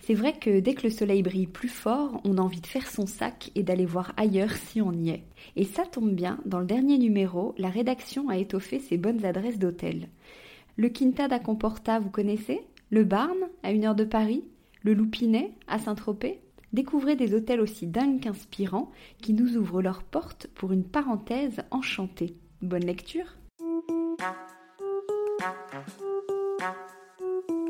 C'est vrai que dès que le soleil brille plus fort, on a envie de faire son sac et d'aller voir ailleurs si on y est. Et ça tombe bien, dans le dernier numéro, la rédaction a étoffé ses bonnes adresses d'hôtel. Le Quinta da Comporta, vous connaissez? Le Barn, à une heure de Paris? Le Loupinet, à Saint-Tropez? Découvrez des hôtels aussi dingues qu'inspirants qui nous ouvrent leurs portes pour une parenthèse enchantée. Bonne lecture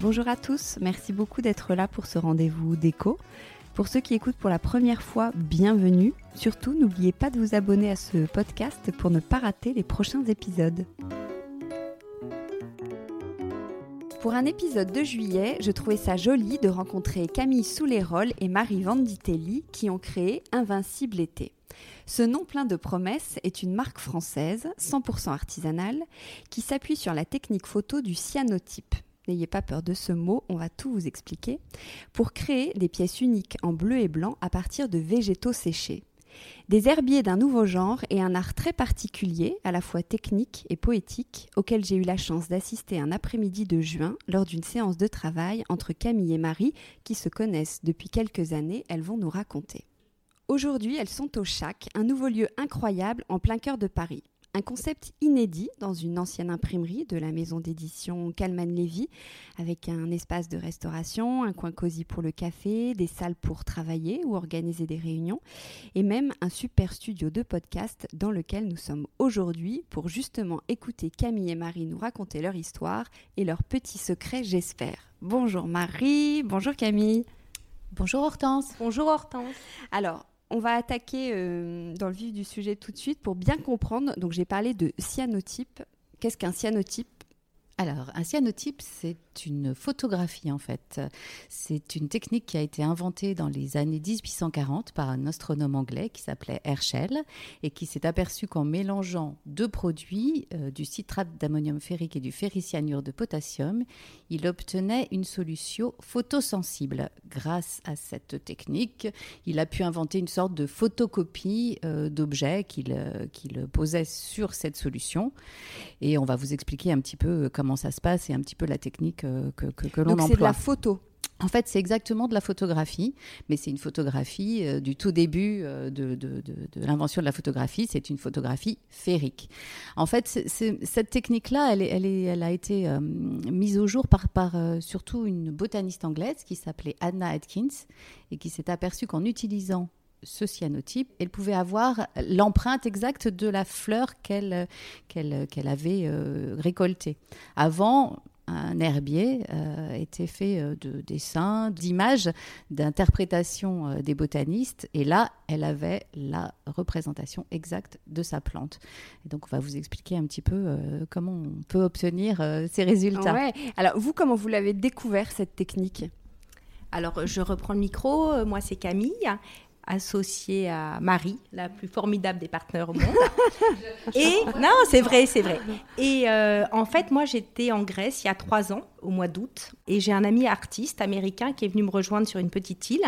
Bonjour à tous, merci beaucoup d'être là pour ce rendez-vous déco. Pour ceux qui écoutent pour la première fois, bienvenue. Surtout, n'oubliez pas de vous abonner à ce podcast pour ne pas rater les prochains épisodes. Pour un épisode de juillet, je trouvais ça joli de rencontrer Camille Souleyrol et Marie Vanditelli qui ont créé Invincible été. Ce nom plein de promesses est une marque française, 100% artisanale, qui s'appuie sur la technique photo du cyanotype. N'ayez pas peur de ce mot, on va tout vous expliquer. Pour créer des pièces uniques en bleu et blanc à partir de végétaux séchés. Des herbiers d'un nouveau genre et un art très particulier, à la fois technique et poétique, auquel j'ai eu la chance d'assister un après-midi de juin lors d'une séance de travail entre Camille et Marie, qui se connaissent depuis quelques années, elles vont nous raconter. Aujourd'hui, elles sont au Chac, un nouveau lieu incroyable en plein cœur de Paris. Un concept inédit dans une ancienne imprimerie de la maison d'édition Calman Levy, avec un espace de restauration, un coin cosy pour le café, des salles pour travailler ou organiser des réunions, et même un super studio de podcast dans lequel nous sommes aujourd'hui pour justement écouter Camille et Marie nous raconter leur histoire et leurs petits secrets, j'espère. Bonjour Marie, bonjour Camille. Bonjour Hortense. Bonjour Hortense. Alors, on va attaquer euh, dans le vif du sujet tout de suite pour bien comprendre. Donc j'ai parlé de cyanotype. Qu'est-ce qu'un cyanotype? Alors, un cyanotype, c'est une photographie en fait. C'est une technique qui a été inventée dans les années 1840 par un astronome anglais qui s'appelait Herschel et qui s'est aperçu qu'en mélangeant deux produits, euh, du citrate d'ammonium ferrique et du ferricyanure de potassium, il obtenait une solution photosensible. Grâce à cette technique, il a pu inventer une sorte de photocopie euh, d'objets euh, qu'il posait sur cette solution. Et on va vous expliquer un petit peu comment ça se passe et un petit peu la technique euh, que, que, l'on emploie. c'est de la photo en fait, c'est exactement de la photographie, mais c'est une photographie euh, du tout début euh, de, de, l'invention de la photographie. C'est une photographie férique. En fait, cette technique-là, elle, elle, elle, a été mise au jour par, par surtout une botaniste anglaise qui s'appelait Anna Atkins et qui s'est aperçue qu'en utilisant ce cyanotype, elle pouvait avoir l'empreinte exacte de la fleur qu'elle avait euh, récoltée. Avant, un herbier était fait de dessins, d'images, d'interprétations des botanistes. Et là, elle avait la représentation exacte de sa plante. Et donc, on va vous expliquer un petit peu comment on peut obtenir ces résultats. Ouais. Alors, vous, comment vous l'avez découvert cette technique? Alors, je reprends le micro. Moi, c'est Camille associée à Marie, la plus formidable des partenaires au monde. et non, c'est vrai, c'est vrai. Et euh, en fait, moi, j'étais en Grèce il y a trois ans, au mois d'août, et j'ai un ami artiste américain qui est venu me rejoindre sur une petite île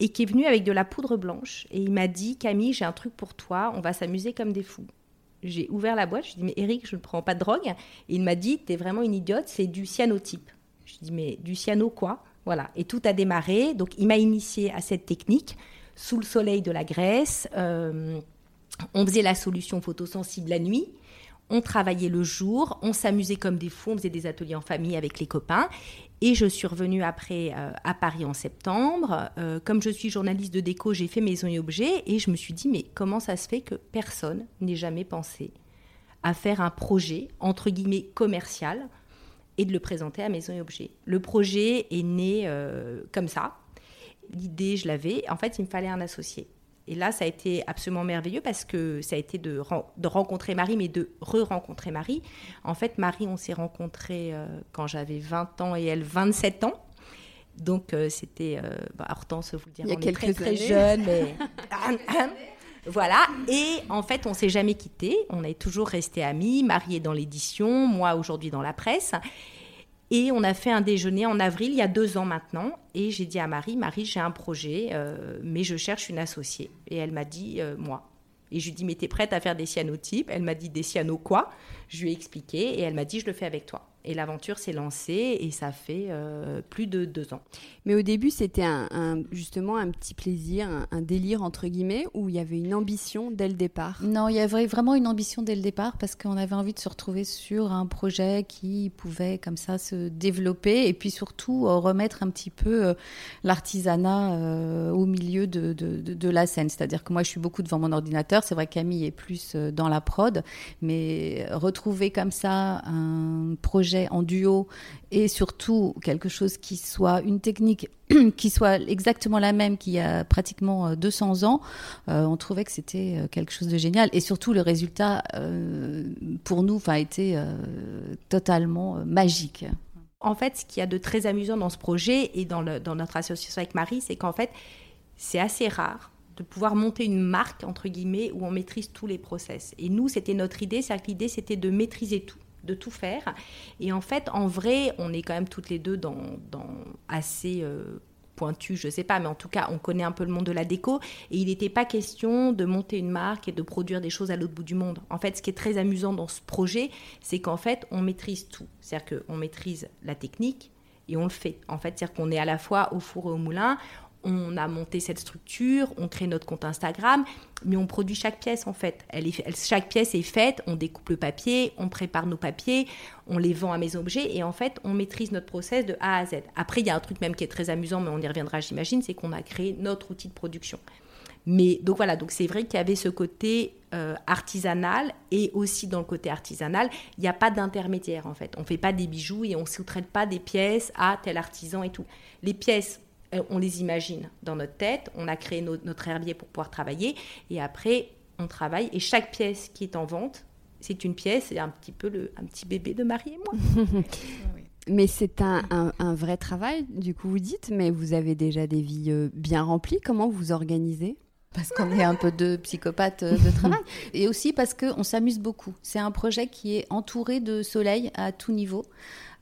et qui est venu avec de la poudre blanche. Et il m'a dit, Camille, j'ai un truc pour toi, on va s'amuser comme des fous. J'ai ouvert la boîte, je lui ai dit, mais Eric, je ne prends pas de drogue. Et il m'a dit, t'es vraiment une idiote, c'est du cyanotype. Je lui ai dit, mais du cyano quoi? Voilà. Et tout a démarré. Donc, il m'a initié à cette technique sous le soleil de la Grèce. Euh, on faisait la solution photosensible la nuit. On travaillait le jour, on s'amusait comme des fous, on faisait des ateliers en famille avec les copains. Et je suis revenue après euh, à Paris en septembre. Euh, comme je suis journaliste de déco, j'ai fait Maison et Objets et je me suis dit, mais comment ça se fait que personne n'ait jamais pensé à faire un projet, entre guillemets, commercial et de le présenter à Maison et Objets? Le projet est né comme ça l'idée, je l'avais. En fait, il me fallait un associé. Et là, ça a été absolument merveilleux parce que ça a été de, de rencontrer Marie, mais de re-rencontrer Marie. En fait, Marie, on s'est rencontrés euh, quand j'avais 20 ans et elle 27 ans. Donc, euh, c'était. Euh, bah, Hortense, vous le dire, Il y a on quelques est très, jeune, mais. Voilà, et en fait, on s'est jamais quittés, on est toujours restés amis. Marie est dans l'édition, moi aujourd'hui dans la presse. Et on a fait un déjeuner en avril, il y a deux ans maintenant. Et j'ai dit à Marie, Marie, j'ai un projet, euh, mais je cherche une associée. Et elle m'a dit, euh, moi. Et je lui ai dit, mais t'es prête à faire des cyanotypes? Elle m'a dit, des cyano quoi Je lui ai expliqué et elle m'a dit, je le fais avec toi. Et l'aventure s'est lancée et ça fait euh, plus de deux ans. Mais au début, c'était un, justement un petit plaisir, un, délire entre guillemets, où il y avait une ambition dès le départ? Non, il y avait vraiment une ambition dès le départ parce qu'on avait envie de se retrouver sur un projet qui pouvait comme ça se développer et puis surtout euh, remettre un petit peu euh, l'artisanat au milieu de, de, de la scène. C'est-à-dire que moi, je suis beaucoup devant mon ordinateur. C'est vrai que Camille est plus dans la prod, mais retrouver comme ça un projet en duo et surtout quelque chose qui soit une technique qui soit exactement la même qu'il y a pratiquement 200 euh, ans, euh, on trouvait que c'était euh, quelque chose de génial. Et surtout, le résultat, pour nous, a été totalement magique. En fait, ce qu'il y a de très amusant dans ce projet et dans, dans notre association avec Marie, c'est qu'en fait, c'est assez rare de pouvoir monter une marque, entre guillemets, où on maîtrise tous les process. Et nous, c'était notre idée, c'est que l'idée, c'était de maîtriser tout de tout faire. Et en fait, en vrai, on est quand même toutes les deux dans, assez euh, pointu, je sais pas, mais en tout cas, on connaît un peu le monde de la déco. Et il n'était pas question de monter une marque et de produire des choses à l'autre bout du monde. En fait, ce qui est très amusant dans ce projet, c'est qu'en fait, on maîtrise tout. C'est-à-dire qu'on maîtrise la technique, et on le fait. En fait, c'est-à-dire qu'on est à la fois au four et au moulin, on a monté cette structure, on crée notre compte Instagram, mais on produit chaque pièce en fait. Elle est, chaque pièce est faite, on découpe le papier, on prépare nos papiers, on les vend à mes objets et en fait on maîtrise notre process de A à Z. Après il y a un truc même qui est très amusant, mais on y reviendra j'imagine, c'est qu'on a créé notre outil de production. Mais donc voilà, donc c'est vrai qu'il y avait ce côté euh, artisanal et aussi dans le côté artisanal, il n'y a pas d'intermédiaire en fait. On ne fait pas des bijoux et on ne sous-traite pas des pièces à tel artisan et tout. Les pièces on les imagine dans notre tête, on a créé notre herbier pour pouvoir travailler, et après, on travaille, et chaque pièce qui est en vente, c'est une pièce, c'est un petit peu le, un petit bébé de Marie et moi. Mais c'est un, vrai travail, du coup vous dites, mais vous avez déjà des vies euh, bien remplies. Comment vous organisez? Parce qu'on est un peu de psychopathes euh, de travail, et aussi parce qu'on s'amuse beaucoup. C'est un projet qui est entouré de soleil à tout niveau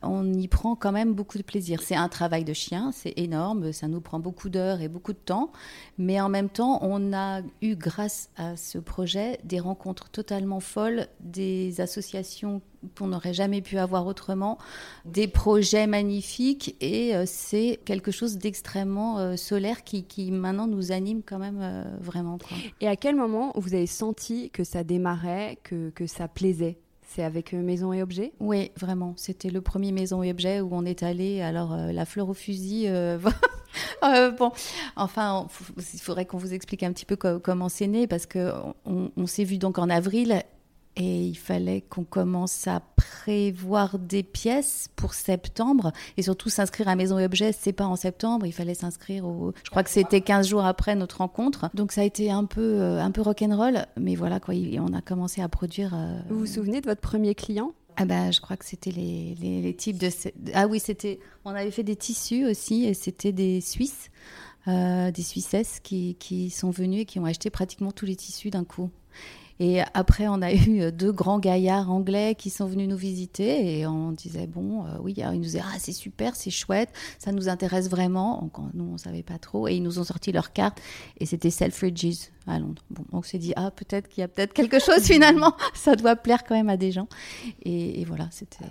on y prend quand même beaucoup de plaisir. C'est un travail de chien, c'est énorme, ça nous prend beaucoup d'heures et beaucoup de temps, mais en même temps, on a eu, grâce à ce projet, des rencontres totalement folles, des associations qu'on n'aurait jamais pu avoir autrement, des projets magnifiques, et euh, c'est quelque chose d'extrêmement euh, solaire qui, maintenant nous anime quand même euh, vraiment. Et à quel moment vous avez senti que ça démarrait, que, que ça plaisait? C'est avec euh, Maison et Objets Oui, vraiment. C'était le premier Maison et Objets où on est allé. Alors, euh, la fleur au fusil. Euh, bon, enfin, il faudrait qu'on vous explique un petit peu comment c'est né parce qu'on on, s'est vu donc en avril et il fallait qu'on commence à prévoir des pièces pour septembre et surtout s'inscrire à Maison et Objets, c'est pas en septembre, il fallait s'inscrire au je crois que c'était 15 jours après notre rencontre. Donc ça a été un peu euh, un peu rock'n'roll mais voilà quoi, on a commencé à produire euh, Vous vous souvenez de votre premier client? Ah bah, je crois que c'était les, les, types de... Ah oui, c'était... On avait fait des tissus aussi, et c'était des Suisses, euh, des Suissesses qui, qui sont venus et qui ont acheté pratiquement tous les tissus d'un coup. Et après, on a eu deux grands gaillards anglais qui sont venus nous visiter et on disait bon, euh, oui, ils nous disaient ah c'est super, c'est chouette, ça nous intéresse vraiment. nous on savait pas trop et ils nous ont sorti leur carte et c'était Selfridges à Londres. Bon, on s'est dit ah peut-être qu'il y a peut-être quelque chose finalement, ça doit plaire quand même à des gens. Et, voilà, c'était.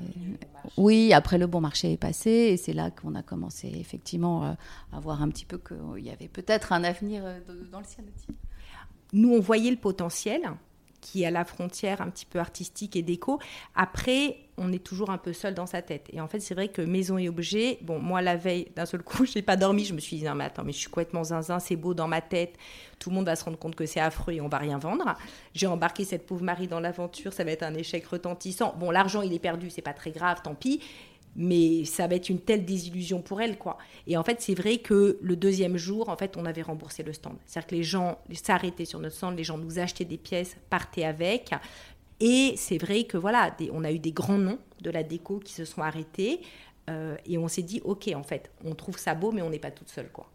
Oui, après le bon marché est passé et c'est là qu'on a commencé effectivement euh, à voir un petit peu qu'il y avait peut-être un avenir euh, dans le cyanotype. Nous, on voyait le potentiel qui à la frontière un petit peu artistique et déco. Après, on est toujours un peu seul dans sa tête. Et en fait, c'est vrai que maison et objet, bon, moi, la veille, d'un seul coup, je n'ai pas dormi. Je me suis dit, non, mais attends, mais je suis complètement zinzin, c'est beau dans ma tête. Tout le monde va se rendre compte que c'est affreux et on va rien vendre. J'ai embarqué cette pauvre Marie dans l'aventure, ça va être un échec retentissant. Bon, l'argent, il est perdu, c'est pas très grave, tant pis mais ça va être une telle désillusion pour elle, quoi. Et en fait, c'est vrai que le deuxième jour, en fait, on avait remboursé le stand. C'est-à-dire que les gens s'arrêtaient sur notre stand, les gens nous achetaient des pièces, partaient avec. Et c'est vrai que voilà, on a eu des grands noms de la déco qui se sont arrêtés. Euh, et on s'est dit, ok, en fait, on trouve ça beau, mais on n'est pas toute seule, quoi.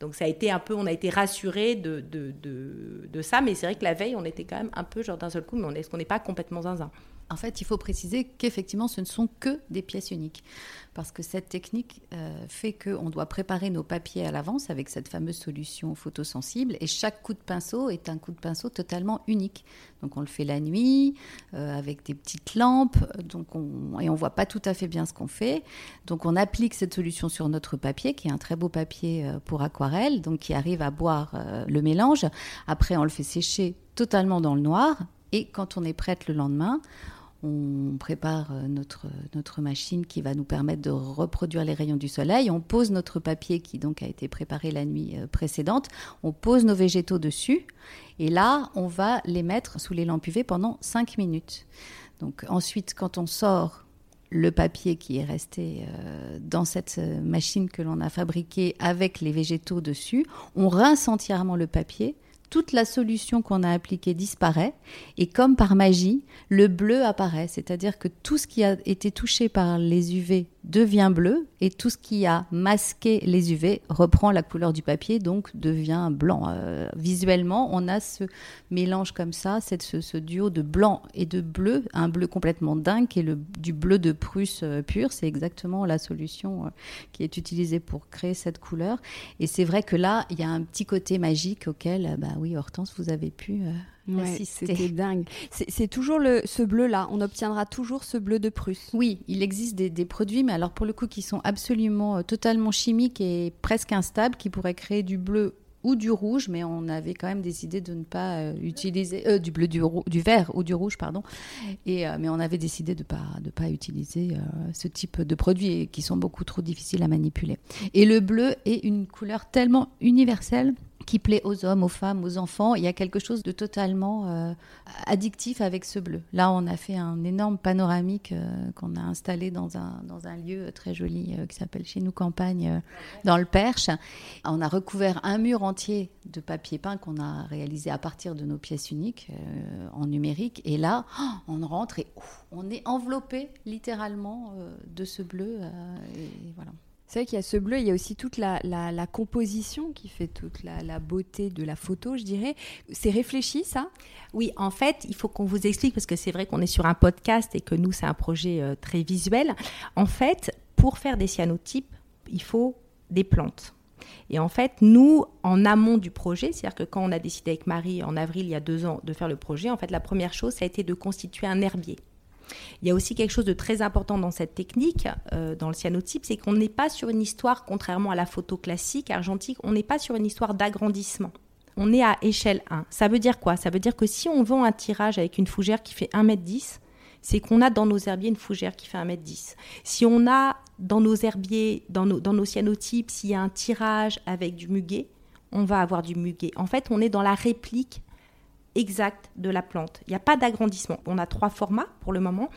Donc ça a été un peu, on a été rassurés de, de, de, de ça, mais c'est vrai que la veille, on était quand même un peu genre d'un seul coup, mais est-ce qu'on n'est pas complètement zinzin? En fait, il faut préciser qu'effectivement, ce ne sont que des pièces uniques. Parce que cette technique euh, fait qu'on doit préparer nos papiers à l'avance avec cette fameuse solution photosensible. Et chaque coup de pinceau est un coup de pinceau totalement unique. Donc on le fait la nuit, euh, avec des petites lampes, donc on, et on voit pas tout à fait bien ce qu'on fait. Donc on applique cette solution sur notre papier, qui est un très beau papier euh, pour aquarelle, donc qui arrive à boire le mélange. Après, on le fait sécher totalement dans le noir. Et quand on est prête le lendemain, on prépare euh, notre, notre machine qui va nous permettre de reproduire les rayons du soleil. On pose notre papier qui donc a été préparé la nuit euh, précédente. On pose nos végétaux dessus. Et là, on va les mettre sous les lampes UV pendant 5 minutes. Donc ensuite, quand on sort le papier qui est resté euh, dans cette machine que l'on a fabriquée avec les végétaux dessus, on rince entièrement le papier toute la solution qu'on a appliquée disparaît et comme par magie, le bleu apparaît, c'est-à-dire que tout ce qui a été touché par les UV devient bleu et tout ce qui a masqué les UV reprend la couleur du papier, donc devient blanc. Euh, visuellement, on a ce mélange comme ça, cette, ce, duo de blanc et de bleu, un bleu complètement dingue est le, du bleu de Prusse euh, pur. C'est exactement la solution euh, qui est utilisée pour créer cette couleur. Et c'est vrai que là, il y a un petit côté magique auquel, bah oui, Hortense, vous avez pu c'était dingue. C'est toujours le, ce bleu-là. On obtiendra toujours ce bleu de Prusse. Oui, il existe des, produits, mais alors pour le coup, qui sont absolument, euh, totalement chimiques et presque instables, qui pourraient créer du bleu ou du rouge, mais on avait quand même décidé de ne pas euh, utiliser euh, du bleu, du, du, vert ou du rouge, pardon. Et mais on avait décidé de pas de pas utiliser ce type de produits qui sont beaucoup trop difficiles à manipuler. Et le bleu est une couleur tellement universelle qui plaît aux hommes, aux femmes, aux enfants. Il y a quelque chose de totalement euh, addictif avec ce bleu. Là, on a fait un énorme panoramique euh, qu'on a installé dans un, dans un lieu très joli euh, qui s'appelle chez nous Campagne, dans le Perche. On a recouvert un mur entier de papier peint qu'on a réalisé à partir de nos pièces uniques en numérique. Et là, on rentre et on est enveloppé littéralement de ce bleu. et voilà. C'est vrai qu'il y a ce bleu, il y a aussi toute la, composition qui fait toute la, beauté de la photo, je dirais. C'est réfléchi, ça? Oui, en fait, il faut qu'on vous explique, parce que c'est vrai qu'on est sur un podcast et que nous, c'est un projet euh, très visuel. En fait, pour faire des cyanotypes, il faut des plantes. Et en fait, nous, en amont du projet, c'est-à-dire que quand on a décidé avec Marie en avril il y a deux ans de faire le projet, en fait, la première chose, ça a été de constituer un herbier. Il y a aussi quelque chose de très important dans cette technique, euh, dans le cyanotype, c'est qu'on n'est pas sur une histoire, contrairement à la photo classique argentique, on n'est pas sur une histoire d'agrandissement. On est à échelle 1. Ça veut dire quoi? Ça veut dire que si on vend un tirage avec une fougère qui fait 1m10, c'est qu'on a dans nos herbiers une fougère qui fait 1m10. Si on a dans nos herbiers, dans nos, dans nos cyanotypes, s'il y a un tirage avec du muguet, on va avoir du muguet. En fait, on est dans la réplique exact de la plante. Il n'y a pas d'agrandissement. On a trois formats pour le moment.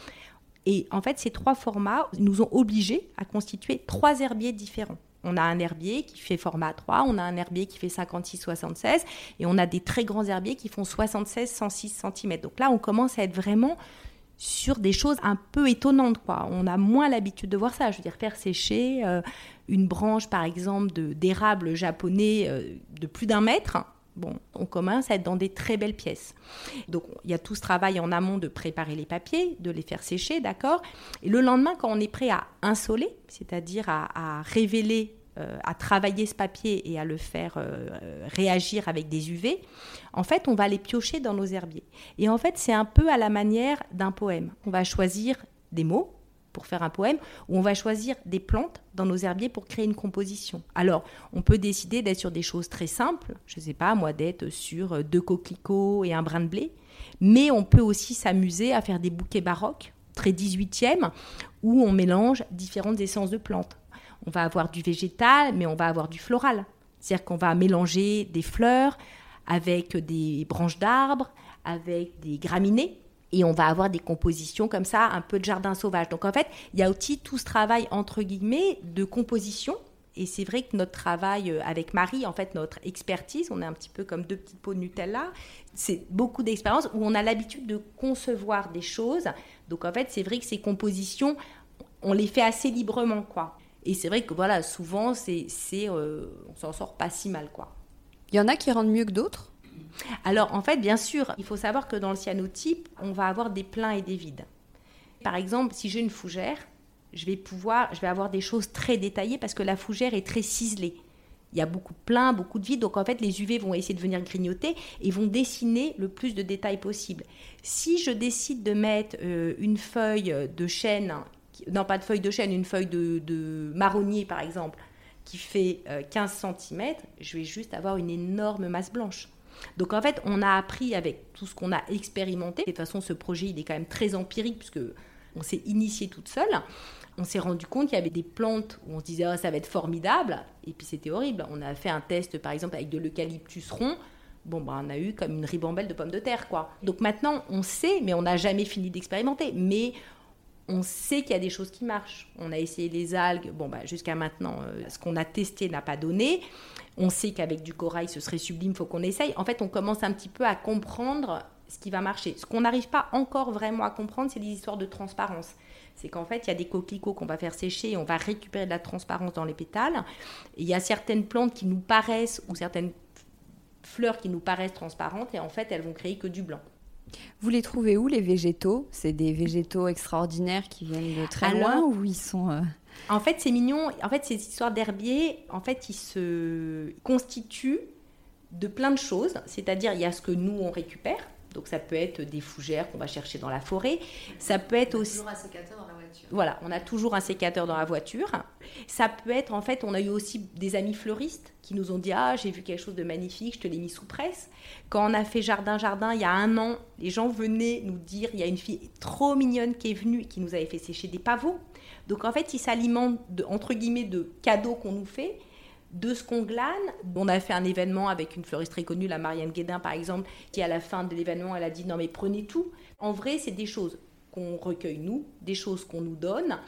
Et en fait, ces trois formats nous ont obligés à constituer trois herbiers différents. On a un herbier qui fait format 3, on a un herbier qui fait 56-76 et on a des très grands herbiers qui font 76-106 cm. Donc là, on commence à être vraiment sur des choses un peu étonnantes. On a moins l'habitude de voir ça. Je veux dire, faire sécher euh, une branche, par exemple, d'érable japonais euh, de plus d'un mètre, bon, on commence à être dans des très belles pièces. Donc il y a tout ce travail en amont de préparer les papiers, de les faire sécher, d'accord? Et le lendemain, quand on est prêt à insoler, c'est-à-dire à, révéler euh, à travailler ce papier et à le faire euh, réagir avec des UV, en fait, on va les piocher dans nos herbiers. Et en fait, c'est un peu à la manière d'un poème. On va choisir des mots, pour faire un poème, où on va choisir des plantes dans nos herbiers pour créer une composition. Alors, on peut décider d'être sur des choses très simples, je ne sais pas, moi, d'être sur deux coquelicots et un brin de blé, mais on peut aussi s'amuser à faire des bouquets baroques, très 18e, où on mélange différentes essences de plantes. On va avoir du végétal, mais on va avoir du floral. C'est-à-dire qu'on va mélanger des fleurs avec des branches d'arbres, avec des graminées, et on va avoir des compositions comme ça, un peu de jardin sauvage. Donc en fait, il y a aussi tout ce travail entre guillemets de composition. Et c'est vrai que notre travail euh, avec Marie, en fait, notre expertise, on est un petit peu comme deux petites pots de Nutella, c'est beaucoup d'expérience où on a l'habitude de concevoir des choses. Donc en fait, c'est vrai que ces compositions, on les fait assez librement, quoi. Et c'est vrai que voilà, souvent, c'est, c'est, euh, on s'en sort pas si mal, quoi. Il y en a qui rendent mieux que d'autres? Alors en fait, bien sûr, il faut savoir que dans le cyanotype, on va avoir des pleins et des vides. Par exemple, si j'ai une fougère, je vais pouvoir, je vais avoir des choses très détaillées parce que la fougère est très ciselée. Il y a beaucoup de pleins, beaucoup de vides, donc en fait les UV vont essayer de venir grignoter et vont dessiner le plus de détails possible. Si je décide de mettre euh, une feuille de chêne, non pas de feuille de chêne, une feuille de, marronnier par exemple, qui fait 15 euh, cm, je vais juste avoir une énorme masse blanche. Donc en fait, on a appris avec tout ce qu'on a expérimenté. De toute façon, ce projet, il est quand même très empirique puisque on s'est initié toute seule. On s'est rendu compte qu'il y avait des plantes où on se disait oh, ça va être formidable et puis c'était horrible. On a fait un test par exemple avec de l'eucalyptus rond. Bon, ben, on a eu comme une ribambelle de pommes de terre, quoi. Donc maintenant, on sait, mais on n'a jamais fini d'expérimenter. Mais on sait qu'il y a des choses qui marchent. On a essayé les algues, bon, bah, jusqu'à maintenant, euh, ce qu'on a testé n'a pas donné. On sait qu'avec du corail, ce serait sublime, faut qu'on essaye. En fait, on commence un petit peu à comprendre ce qui va marcher. Ce qu'on n'arrive pas encore vraiment à comprendre, c'est les histoires de transparence. C'est qu'en fait, il y a des coquelicots qu'on va faire sécher et on va récupérer de la transparence dans les pétales. il y a certaines plantes qui nous paraissent, ou certaines fleurs qui nous paraissent transparentes, et en fait, elles vont créer que du blanc. Vous les trouvez où les végétaux? C'est des végétaux extraordinaires qui viennent de très loin ou ils sont euh, En fait, c'est mignon. En fait, ces histoires d'herbiers, en fait, ils se constituent de plein de choses. C'est-à-dire, il y a ce que nous on récupère. Donc, ça peut être des fougères qu'on va chercher dans la forêt. Ça peut être aussi. Toujours sécateur Voilà, on a toujours un sécateur dans la voiture. Ça peut être, en fait, on a eu aussi des amis fleuristes qui nous ont dit Ah, j'ai vu quelque chose de magnifique, je te l'ai mis sous presse. Quand on a fait Jardin Jardin il y a un an, les gens venaient nous dire il y a une fille trop mignonne qui est venue et qui nous avait fait sécher des pavots. Donc en fait, ils s'alimentent entre guillemets de cadeaux qu'on nous fait, de ce qu'on glane. On a fait un événement avec une fleuriste très connue, la Marianne Guédin par exemple, qui à la fin de l'événement, elle a dit non mais prenez tout. En vrai, c'est des choses qu'on recueille nous, des choses qu'on nous donne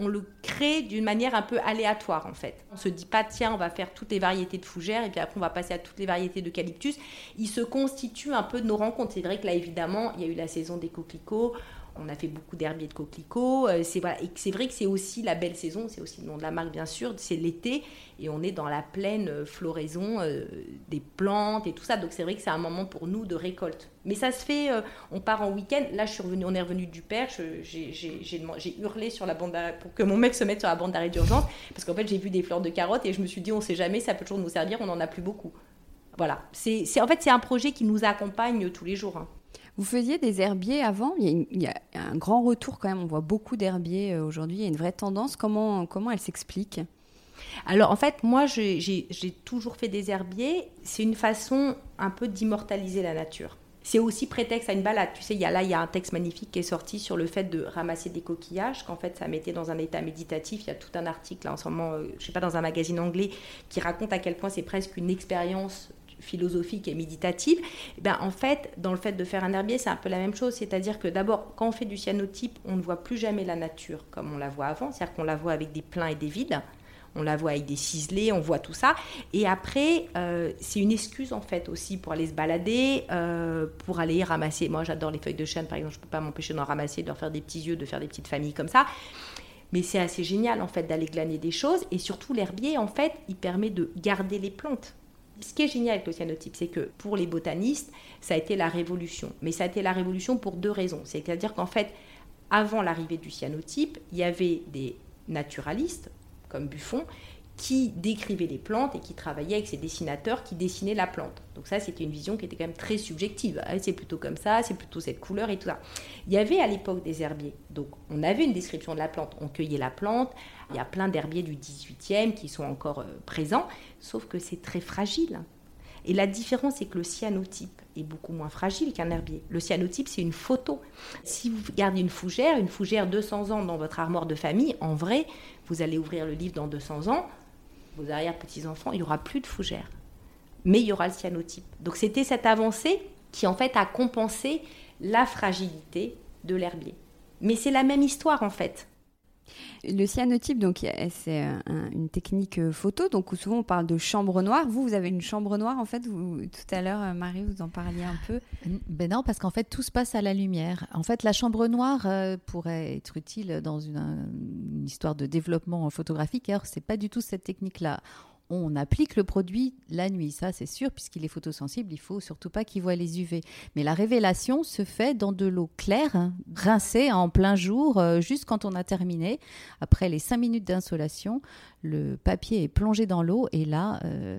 on le crée d'une manière un peu aléatoire en fait. On se dit pas tiens on va faire toutes les variétés de fougères et puis après on va passer à toutes les variétés d'eucalyptus. Il se constitue un peu de nos rencontres. C'est vrai que là évidemment il y a eu la saison des coquelicots, on a fait beaucoup d'herbiers de coquelicots. Euh, c'est voilà, c'est vrai que c'est aussi la belle saison, c'est aussi le nom de la marque bien sûr, c'est l'été et on est dans la pleine euh, floraison euh, des plantes et tout ça. Donc c'est vrai que c'est un moment pour nous de récolte. Mais ça se fait, on part en week-end. Là, je suis on est revenu du Perche. J'ai hurlé sur la bande pour que mon mec se mette sur la bande d'arrêt d'urgence parce qu'en fait j'ai vu des fleurs de carottes et je me suis dit on sait jamais, ça peut toujours nous servir. On n'en a plus beaucoup. Voilà. C'est en fait c'est un projet qui nous accompagne tous les jours. Hein. Vous faisiez des herbiers avant? Il y, a un grand retour quand même. On voit beaucoup d'herbiers euh, aujourd'hui. Il y a une vraie tendance. Comment, comment elle s'explique? Alors en fait, moi j'ai toujours fait des herbiers. C'est une façon un peu d'immortaliser la nature. C'est aussi prétexte à une balade. Tu sais, il y a, là, il y a un texte magnifique qui est sorti sur le fait de ramasser des coquillages, qu'en fait, ça mettait dans un état méditatif. Il y a tout un article, en ce moment, euh, je sais pas, dans un magazine anglais, qui raconte à quel point c'est presque une expérience philosophique et méditative. Eh ben, en fait, dans le fait de faire un herbier, c'est un peu la même chose. C'est-à-dire que d'abord, quand on fait du cyanotype, on ne voit plus jamais la nature comme on la voit avant. C'est-à-dire qu'on la voit avec des pleins et des vides. On la voit avec des ciselés, on voit tout ça. Et après, euh, c'est une excuse en fait aussi pour aller se balader, euh, pour aller ramasser. Moi, j'adore les feuilles de chêne, par exemple. Je ne peux pas m'empêcher d'en ramasser, de leur faire des petits yeux, de faire des petites familles comme ça. Mais c'est assez génial en fait d'aller glaner des choses. Et surtout, l'herbier, en fait, il permet de garder les plantes ce qui est génial avec le cyanotype, c'est que pour les botanistes, ça a été la révolution. Mais ça a été la révolution pour deux raisons. C'est-à-dire qu'en fait, avant l'arrivée du cyanotype, il y avait des naturalistes, comme Buffon, qui décrivaient les plantes et qui travaillaient avec ces dessinateurs qui dessinaient la plante. Donc ça, c'était une vision qui était quand même très subjective. Ah, c'est plutôt comme ça, c'est plutôt cette couleur et tout ça. Il y avait à l'époque des herbiers. Donc on avait une description de la plante, on cueillait la plante. Il y a plein d'herbiers du 18e qui sont encore euh, présents, sauf que c'est très fragile. Et la différence, c'est que le cyanotype est beaucoup moins fragile qu'un herbier. Le cyanotype, c'est une photo. Si vous gardez une fougère, une fougère 200 ans dans votre armoire de famille, en vrai, vous allez ouvrir le livre dans 200 ans, vos arrière-petits-enfants, il n'y aura plus de fougère. Mais il y aura le cyanotype. Donc c'était cette avancée qui en fait a compensé la fragilité de l'herbier. Mais c'est la même histoire en fait. Le cyanotype, donc c'est une technique euh, photo, donc souvent on parle de chambre noire. Vous, vous avez une chambre noire en fait? tout à l'heure, euh, Marie, vous en parliez un peu. Ben non, parce qu'en fait tout se passe à la lumière. En fait, la chambre noire euh, pourrait être utile dans une, une histoire de développement photographique. Alors, c'est pas du tout cette technique-là on applique le produit la nuit, ça c'est sûr, puisqu'il est photosensible, il faut surtout pas qu'il voit les UV. Mais la révélation se fait dans de l'eau claire, hein, rincée en plein jour, euh, juste quand on a terminé. Après les cinq minutes d'insolation, le papier est plongé dans l'eau et là, euh,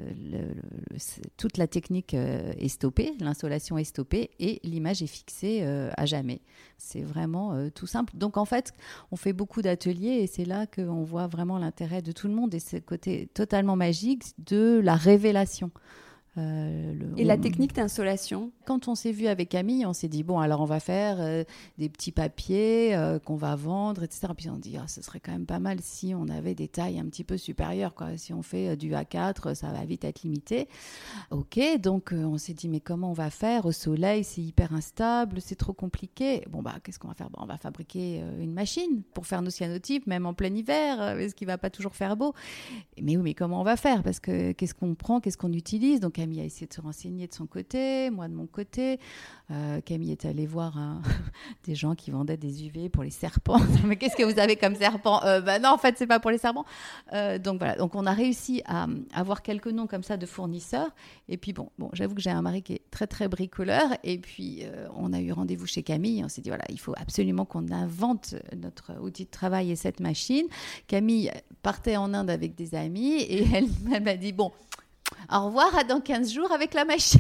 toute la technique euh, est stoppée, l'insolation est stoppée et l'image est fixée à jamais. C'est vraiment tout simple. Donc en fait, on fait beaucoup d'ateliers et c'est là qu'on voit vraiment l'intérêt de tout le monde et ce côté totalement magique de la révélation. Euh, et la technique d'insolation Quand on s'est vu avec Camille, on s'est dit bon, alors on va faire euh, des petits papiers euh, qu'on va vendre, etc. Puis on dit ah, ce serait quand même pas mal si on avait des tailles un petit peu supérieures. Quoi. Si on fait du A4, ça va vite être limité. Ok, donc on s'est dit mais comment on va faire Au soleil, c'est hyper instable, c'est trop compliqué. Bon, bah qu'est-ce qu'on va faire? On va fabriquer une machine pour faire nos cyanotypes, même en plein hiver, parce qu'il va pas toujours faire beau. Mais oui, mais comment on va faire? Parce que qu'est-ce qu'on prend? Qu'est-ce qu'on utilise? Donc Camille a essayé de se renseigner de son côté, moi de mon côté. Euh, Camille est allée voir des gens qui vendaient des UV pour les serpents. Mais qu'est-ce que vous avez comme serpent? Euh, bah Non, en fait, c'est pas pour les serpents. Euh, donc voilà. Donc on a réussi à, avoir quelques noms comme ça de fournisseurs. Et puis bon, bon, j'avoue que j'ai un mari qui est très très bricoleur. Et puis on a eu rendez-vous chez Camille. On s'est dit voilà, il faut absolument qu'on invente notre outil de travail et cette machine. Camille partait en Inde avec des amis et elle m'a dit bon au revoir dans 15 jours avec la machine.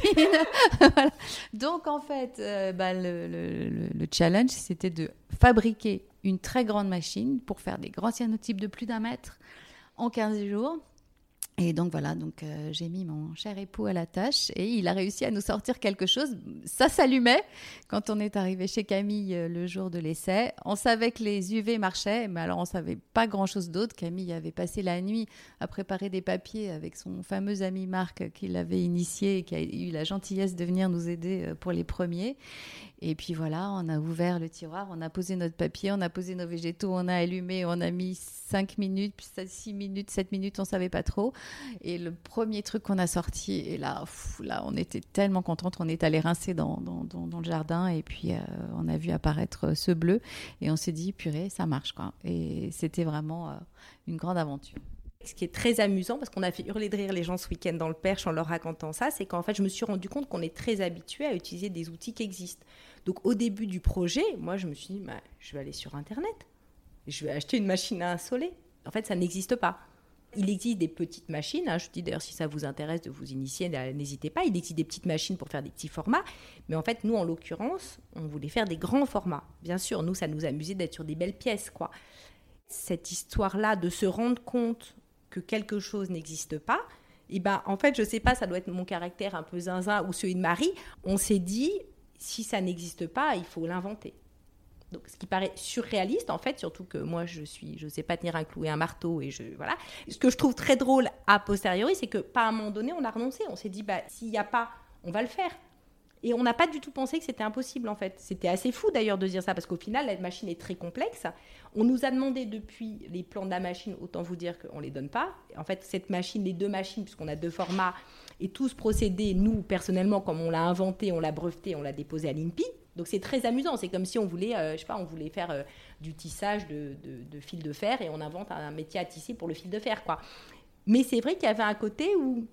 Donc en fait, euh, bah, le, challenge, c'était de fabriquer une très grande machine pour faire des grands cyanotypes de plus d'un mètre en 15 jours. Et donc voilà, donc euh, j'ai mis mon cher époux à la tâche et il a réussi à nous sortir quelque chose. Ça s'allumait quand on est arrivé chez Camille euh, le jour de l'essai. On savait que les UV marchaient, mais alors on savait pas grand-chose d'autre. Camille avait passé la nuit à préparer des papiers avec son fameux ami Marc qui l'avait initié et qui a eu la gentillesse de venir nous aider euh, pour les premiers. Et puis voilà, on a ouvert le tiroir, on a posé notre papier, on a posé nos végétaux, on a allumé, on a mis 5 minutes, puis 6 minutes, 7 minutes, on savait pas trop. Et le premier truc qu'on a sorti, et là, là, on était tellement contente, on est allé rincer dans, dans, dans, le jardin et puis euh, on a vu apparaître ce bleu et on s'est dit, purée, ça marche quoi. Et c'était vraiment euh, une grande aventure. Ce qui est très amusant, parce qu'on a fait hurler de rire les gens ce week-end dans le Perche en leur racontant ça, c'est qu'en fait, je me suis rendu compte qu'on est très habitué à utiliser des outils qui existent. Donc, au début du projet, moi, je me suis dit, bah, je vais aller sur Internet, je vais acheter une machine à insoler. En fait, ça n'existe pas. Il existe des petites machines, hein, je dis d'ailleurs si ça vous intéresse de vous initier, n'hésitez pas, il existe des petites machines pour faire des petits formats, mais en fait nous en l'occurrence, on voulait faire des grands formats. Bien sûr, nous ça nous amusait d'être sur des belles pièces quoi. Cette histoire-là de se rendre compte que quelque chose n'existe pas, et eh ben en fait, je sais pas, ça doit être mon caractère un peu zinzin ou celui de Marie. On s'est dit, si ça n'existe pas, il faut l'inventer. Donc, ce qui paraît surréaliste, en fait, surtout que moi, je suis, je sais pas tenir un clou et un marteau, et je, voilà. Ce que je trouve très drôle a posteriori, c'est que, pas à un moment donné, on a renoncé. On s'est dit, bah, s'il n'y a pas, on va le faire. Et on n'a pas du tout pensé que c'était impossible, en fait. C'était assez fou, d'ailleurs, de dire ça, parce qu'au final, la machine est très complexe. On nous a demandé depuis les plans de la machine, autant vous dire qu'on ne les donne pas. En fait, cette machine, les deux machines, puisqu'on a deux formats, et tout ce procédé, nous, personnellement, comme on l'a inventé, on l'a breveté, on l'a déposé à l'INPI. Donc c'est très amusant. C'est comme si on voulait, euh, je sais pas, on voulait faire euh, du tissage de, fil de fer et on invente un métier à tisser pour le fil de fer, quoi. Mais c'est vrai qu'il y avait un côté où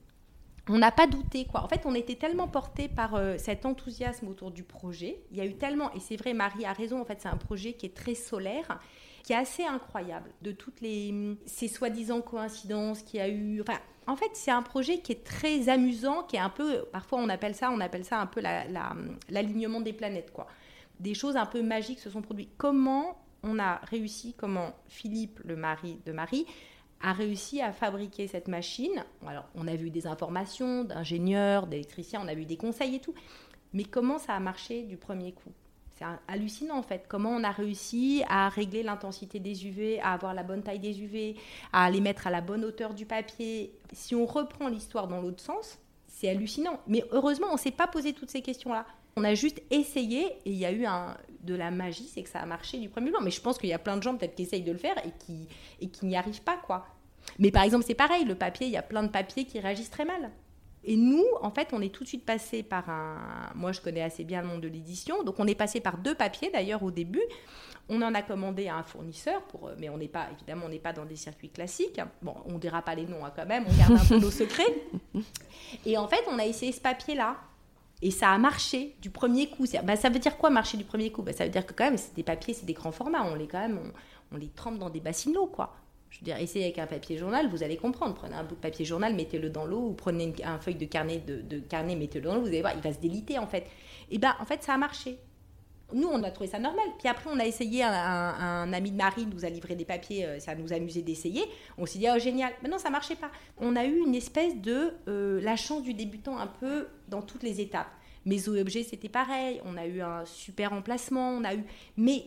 on n'a pas douté quoi. En fait, on était tellement porté par euh, cet enthousiasme autour du projet. Il y a eu tellement, et c'est vrai, Marie a raison. En fait, c'est un projet qui est très solaire, qui est assez incroyable. De toutes les ces soi-disant coïncidences qu'il y a eu. Enfin, en fait, c'est un projet qui est très amusant, qui est un peu, parfois on appelle ça, on appelle ça un peu l'alignement des planètes quoi. Des choses un peu magiques se sont produites. Comment on a réussi, comment Philippe, le mari de Marie, a réussi à fabriquer cette machine? Alors, on a vu des informations d'ingénieurs, d'électriciens, on a vu des conseils et tout. Mais comment ça a marché du premier coup? C'est hallucinant en fait. Comment on a réussi à régler l'intensité des UV, à avoir la bonne taille des UV, à les mettre à la bonne hauteur du papier. Si on reprend l'histoire dans l'autre sens, c'est hallucinant. Mais heureusement, on ne s'est pas posé toutes ces questions-là. On a juste essayé et il y a eu de la magie, c'est que ça a marché du premier plan. Mais je pense qu'il y a plein de gens peut-être qui essayent de le faire et qui, et qui n'y arrivent pas, quoi. Mais par exemple, c'est pareil, le papier, il y a plein de papiers qui réagissent très mal. Et nous, en fait, on est tout de suite passé par un. Moi, je connais assez bien le monde de l'édition, donc on est passé par deux papiers d'ailleurs au début. On en a commandé à un fournisseur, pour, mais on n'est pas, évidemment, on n'est pas dans des circuits classiques. Bon, on ne dira pas les noms hein, quand même, on garde un peu nos secrets. Et en fait, on a essayé ce papier-là. Et ça a marché du premier coup. Bah, ça veut dire quoi marcher du premier coup? Bah, Ça veut dire que quand même, c'est des papiers, c'est des grands formats. On les, quand même, on, les trempe dans des bassines quoi. Je veux dire, essayez avec un papier journal, vous allez comprendre. Prenez un bout de papier journal, mettez-le dans l'eau, ou prenez un feuille de carnet, de, carnet, mettez-le dans l'eau, vous allez voir, il va se déliter en fait. Et bien, en fait, ça a marché. Nous, on a trouvé ça normal. Puis après, on a essayé, un, ami de Marie nous a livré des papiers, euh, ça nous amusait d'essayer. On s'est dit, oh génial. Mais non, ça marchait pas. On a eu une espèce de euh, la chance du débutant un peu dans toutes les étapes. Mes objets, c'était pareil. On a eu un super emplacement. On a eu. Mais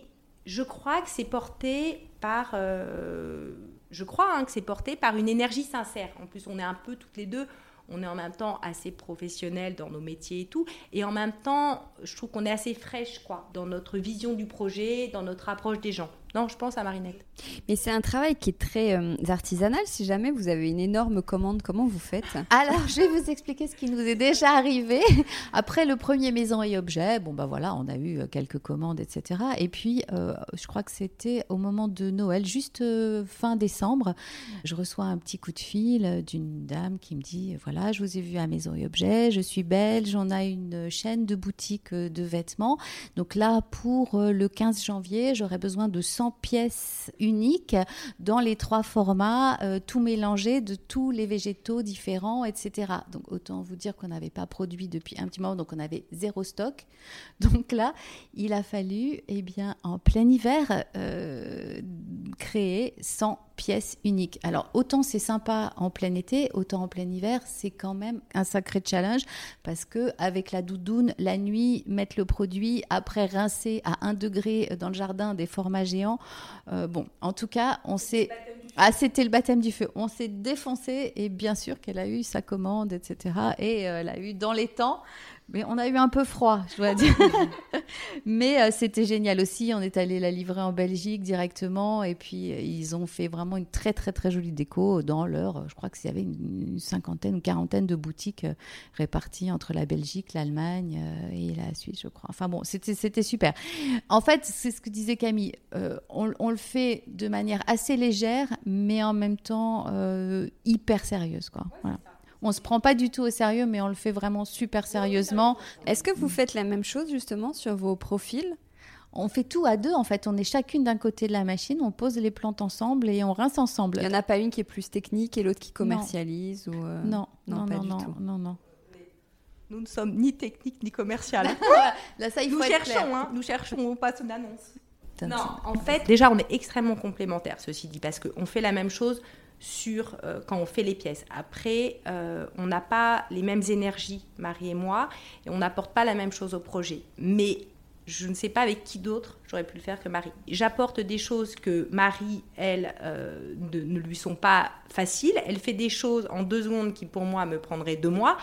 je crois que c'est porté par. Euh, je crois hein, que c'est porté par une énergie sincère. En plus, on est un peu toutes les deux on est en même temps assez professionnel dans nos métiers et tout. Et en même temps, je trouve qu'on est assez fraîche, quoi, dans notre vision du projet, dans notre approche des gens. Non, je pense à Marinette. Mais c'est un travail qui est très euh, artisanal. Si jamais vous avez une énorme commande, comment vous faites? Alors, je vais vous expliquer ce qui nous est déjà arrivé. Après le premier maison et objet, bon, bah voilà, on a eu euh, quelques commandes, etc. Et puis, euh, je crois que c'était au moment de Noël, juste fin décembre, je reçois un petit coup de fil d'une dame qui me dit voilà, je vous ai vu à Maison et Objet, je suis belge, on a une chaîne de boutiques de vêtements. Donc là, pour le 15 janvier, j'aurais besoin de 100 pièces uniques dans les trois formats, euh, tout mélangé de tous les végétaux différents, etc. Donc autant vous dire qu'on n'avait pas produit depuis un petit moment, donc on avait zéro stock. Donc là, il a fallu, eh bien, en plein hiver, euh, créer 100 pièces uniques. Alors autant c'est sympa en plein été, autant en plein hiver, c'est quand même un sacré challenge parce que avec la doudoune, la nuit, mettre le produit, après rincer à 1 degré dans le jardin des formats géants. Euh, bon, en tout cas, on s'est... Ah, c'était le baptême du feu. On s'est défoncé et bien sûr qu'elle a eu sa commande, etc. Et euh, elle a eu dans les temps mais on a eu un peu froid, je dois dire. Mais euh, c'était génial aussi. On est allé la livrer en Belgique directement. Et puis, euh, ils ont fait vraiment une très, très, très jolie déco dans leur. Je crois qu'il y avait une, cinquantaine ou quarantaine de boutiques euh, réparties entre la Belgique, l'Allemagne et la Suisse, je crois. Enfin bon, c'était super. En fait, c'est ce que disait Camille. On, on, le fait de manière assez légère, mais en même temps hyper sérieuse. Quoi. voilà on se prend pas du tout au sérieux, mais on le fait vraiment super sérieusement. Est-ce que vous faites la même chose justement sur vos profils? On fait tout à deux en fait. On est chacune d'un côté de la machine, on pose les plantes ensemble et on rince ensemble. Il n'y en a pas une qui est plus technique et l'autre qui commercialise ou euh, non. Non, pas du tout. Non, non. Nous ne sommes ni techniques ni commerciales. Là, ça, il nous cherchons, hein. nous cherchons, on passe une annonce. Non, en fait, déjà, on est extrêmement complémentaires, ceci dit, parce qu'on fait la même chose sur euh, quand on fait les pièces. Après, euh, on n'a pas les mêmes énergies, Marie et moi, et on n'apporte pas la même chose au projet. Mais je ne sais pas avec qui d'autre j'aurais pu le faire que Marie. J'apporte des choses que Marie, elle, euh, ne, lui sont pas faciles. Elle fait des choses en deux secondes qui pour moi me prendraient deux mois.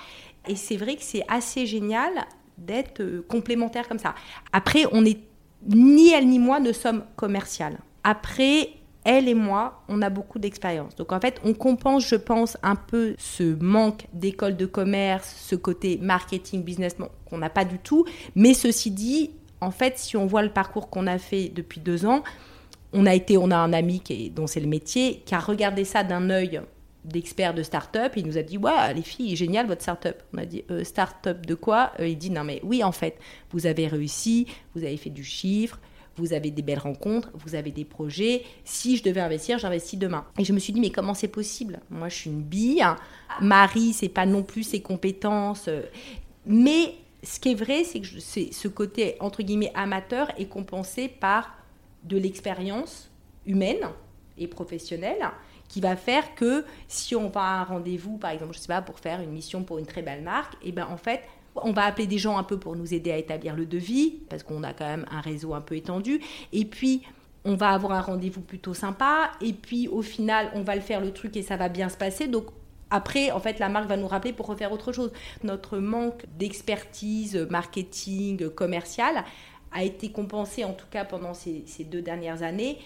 Et c'est vrai que c'est assez génial d'être euh, complémentaire comme ça. Après, on est ni elle ni moi ne sommes commerciales. Après, elle et moi, on a beaucoup d'expérience. Donc en fait, on compense, je pense, un peu ce manque d'école de commerce, ce côté marketing, business qu'on n'a pas du tout. Mais ceci dit, en fait, si on voit le parcours qu'on a fait depuis deux ans, on a été, on a un ami qui dont c'est le métier, qui a regardé ça d'un œil d'expert de start-up. Il nous a dit Ouais, les filles, génial votre start-up. On a dit euh, Start-up de quoi? Euh, Il dit Non, mais oui, en fait, vous avez réussi, vous avez fait du chiffre, vous avez des belles rencontres, vous avez des projets. Si je devais investir, j'investis demain. Et je me suis dit Mais comment c'est possible? Moi, je suis une bille. Marie, c'est pas non plus ses compétences. Euh, mais ce qui est vrai, c'est que ce côté, entre guillemets, amateur est compensé par de l'expérience humaine et professionnelle qui va faire que si on va à un rendez-vous, par exemple, je sais pas, pour faire une mission pour une très belle marque, et eh ben en fait, on va appeler des gens un peu pour nous aider à établir le devis, parce qu'on a quand même un réseau un peu étendu. Et puis, on va avoir un rendez-vous plutôt sympa. Et puis, au final, on va le faire le truc et ça va bien se passer. Donc, après, en fait, la marque va nous rappeler pour refaire autre chose. Notre manque d'expertise marketing, commercial a été compensé, en tout cas pendant ces, deux dernières années,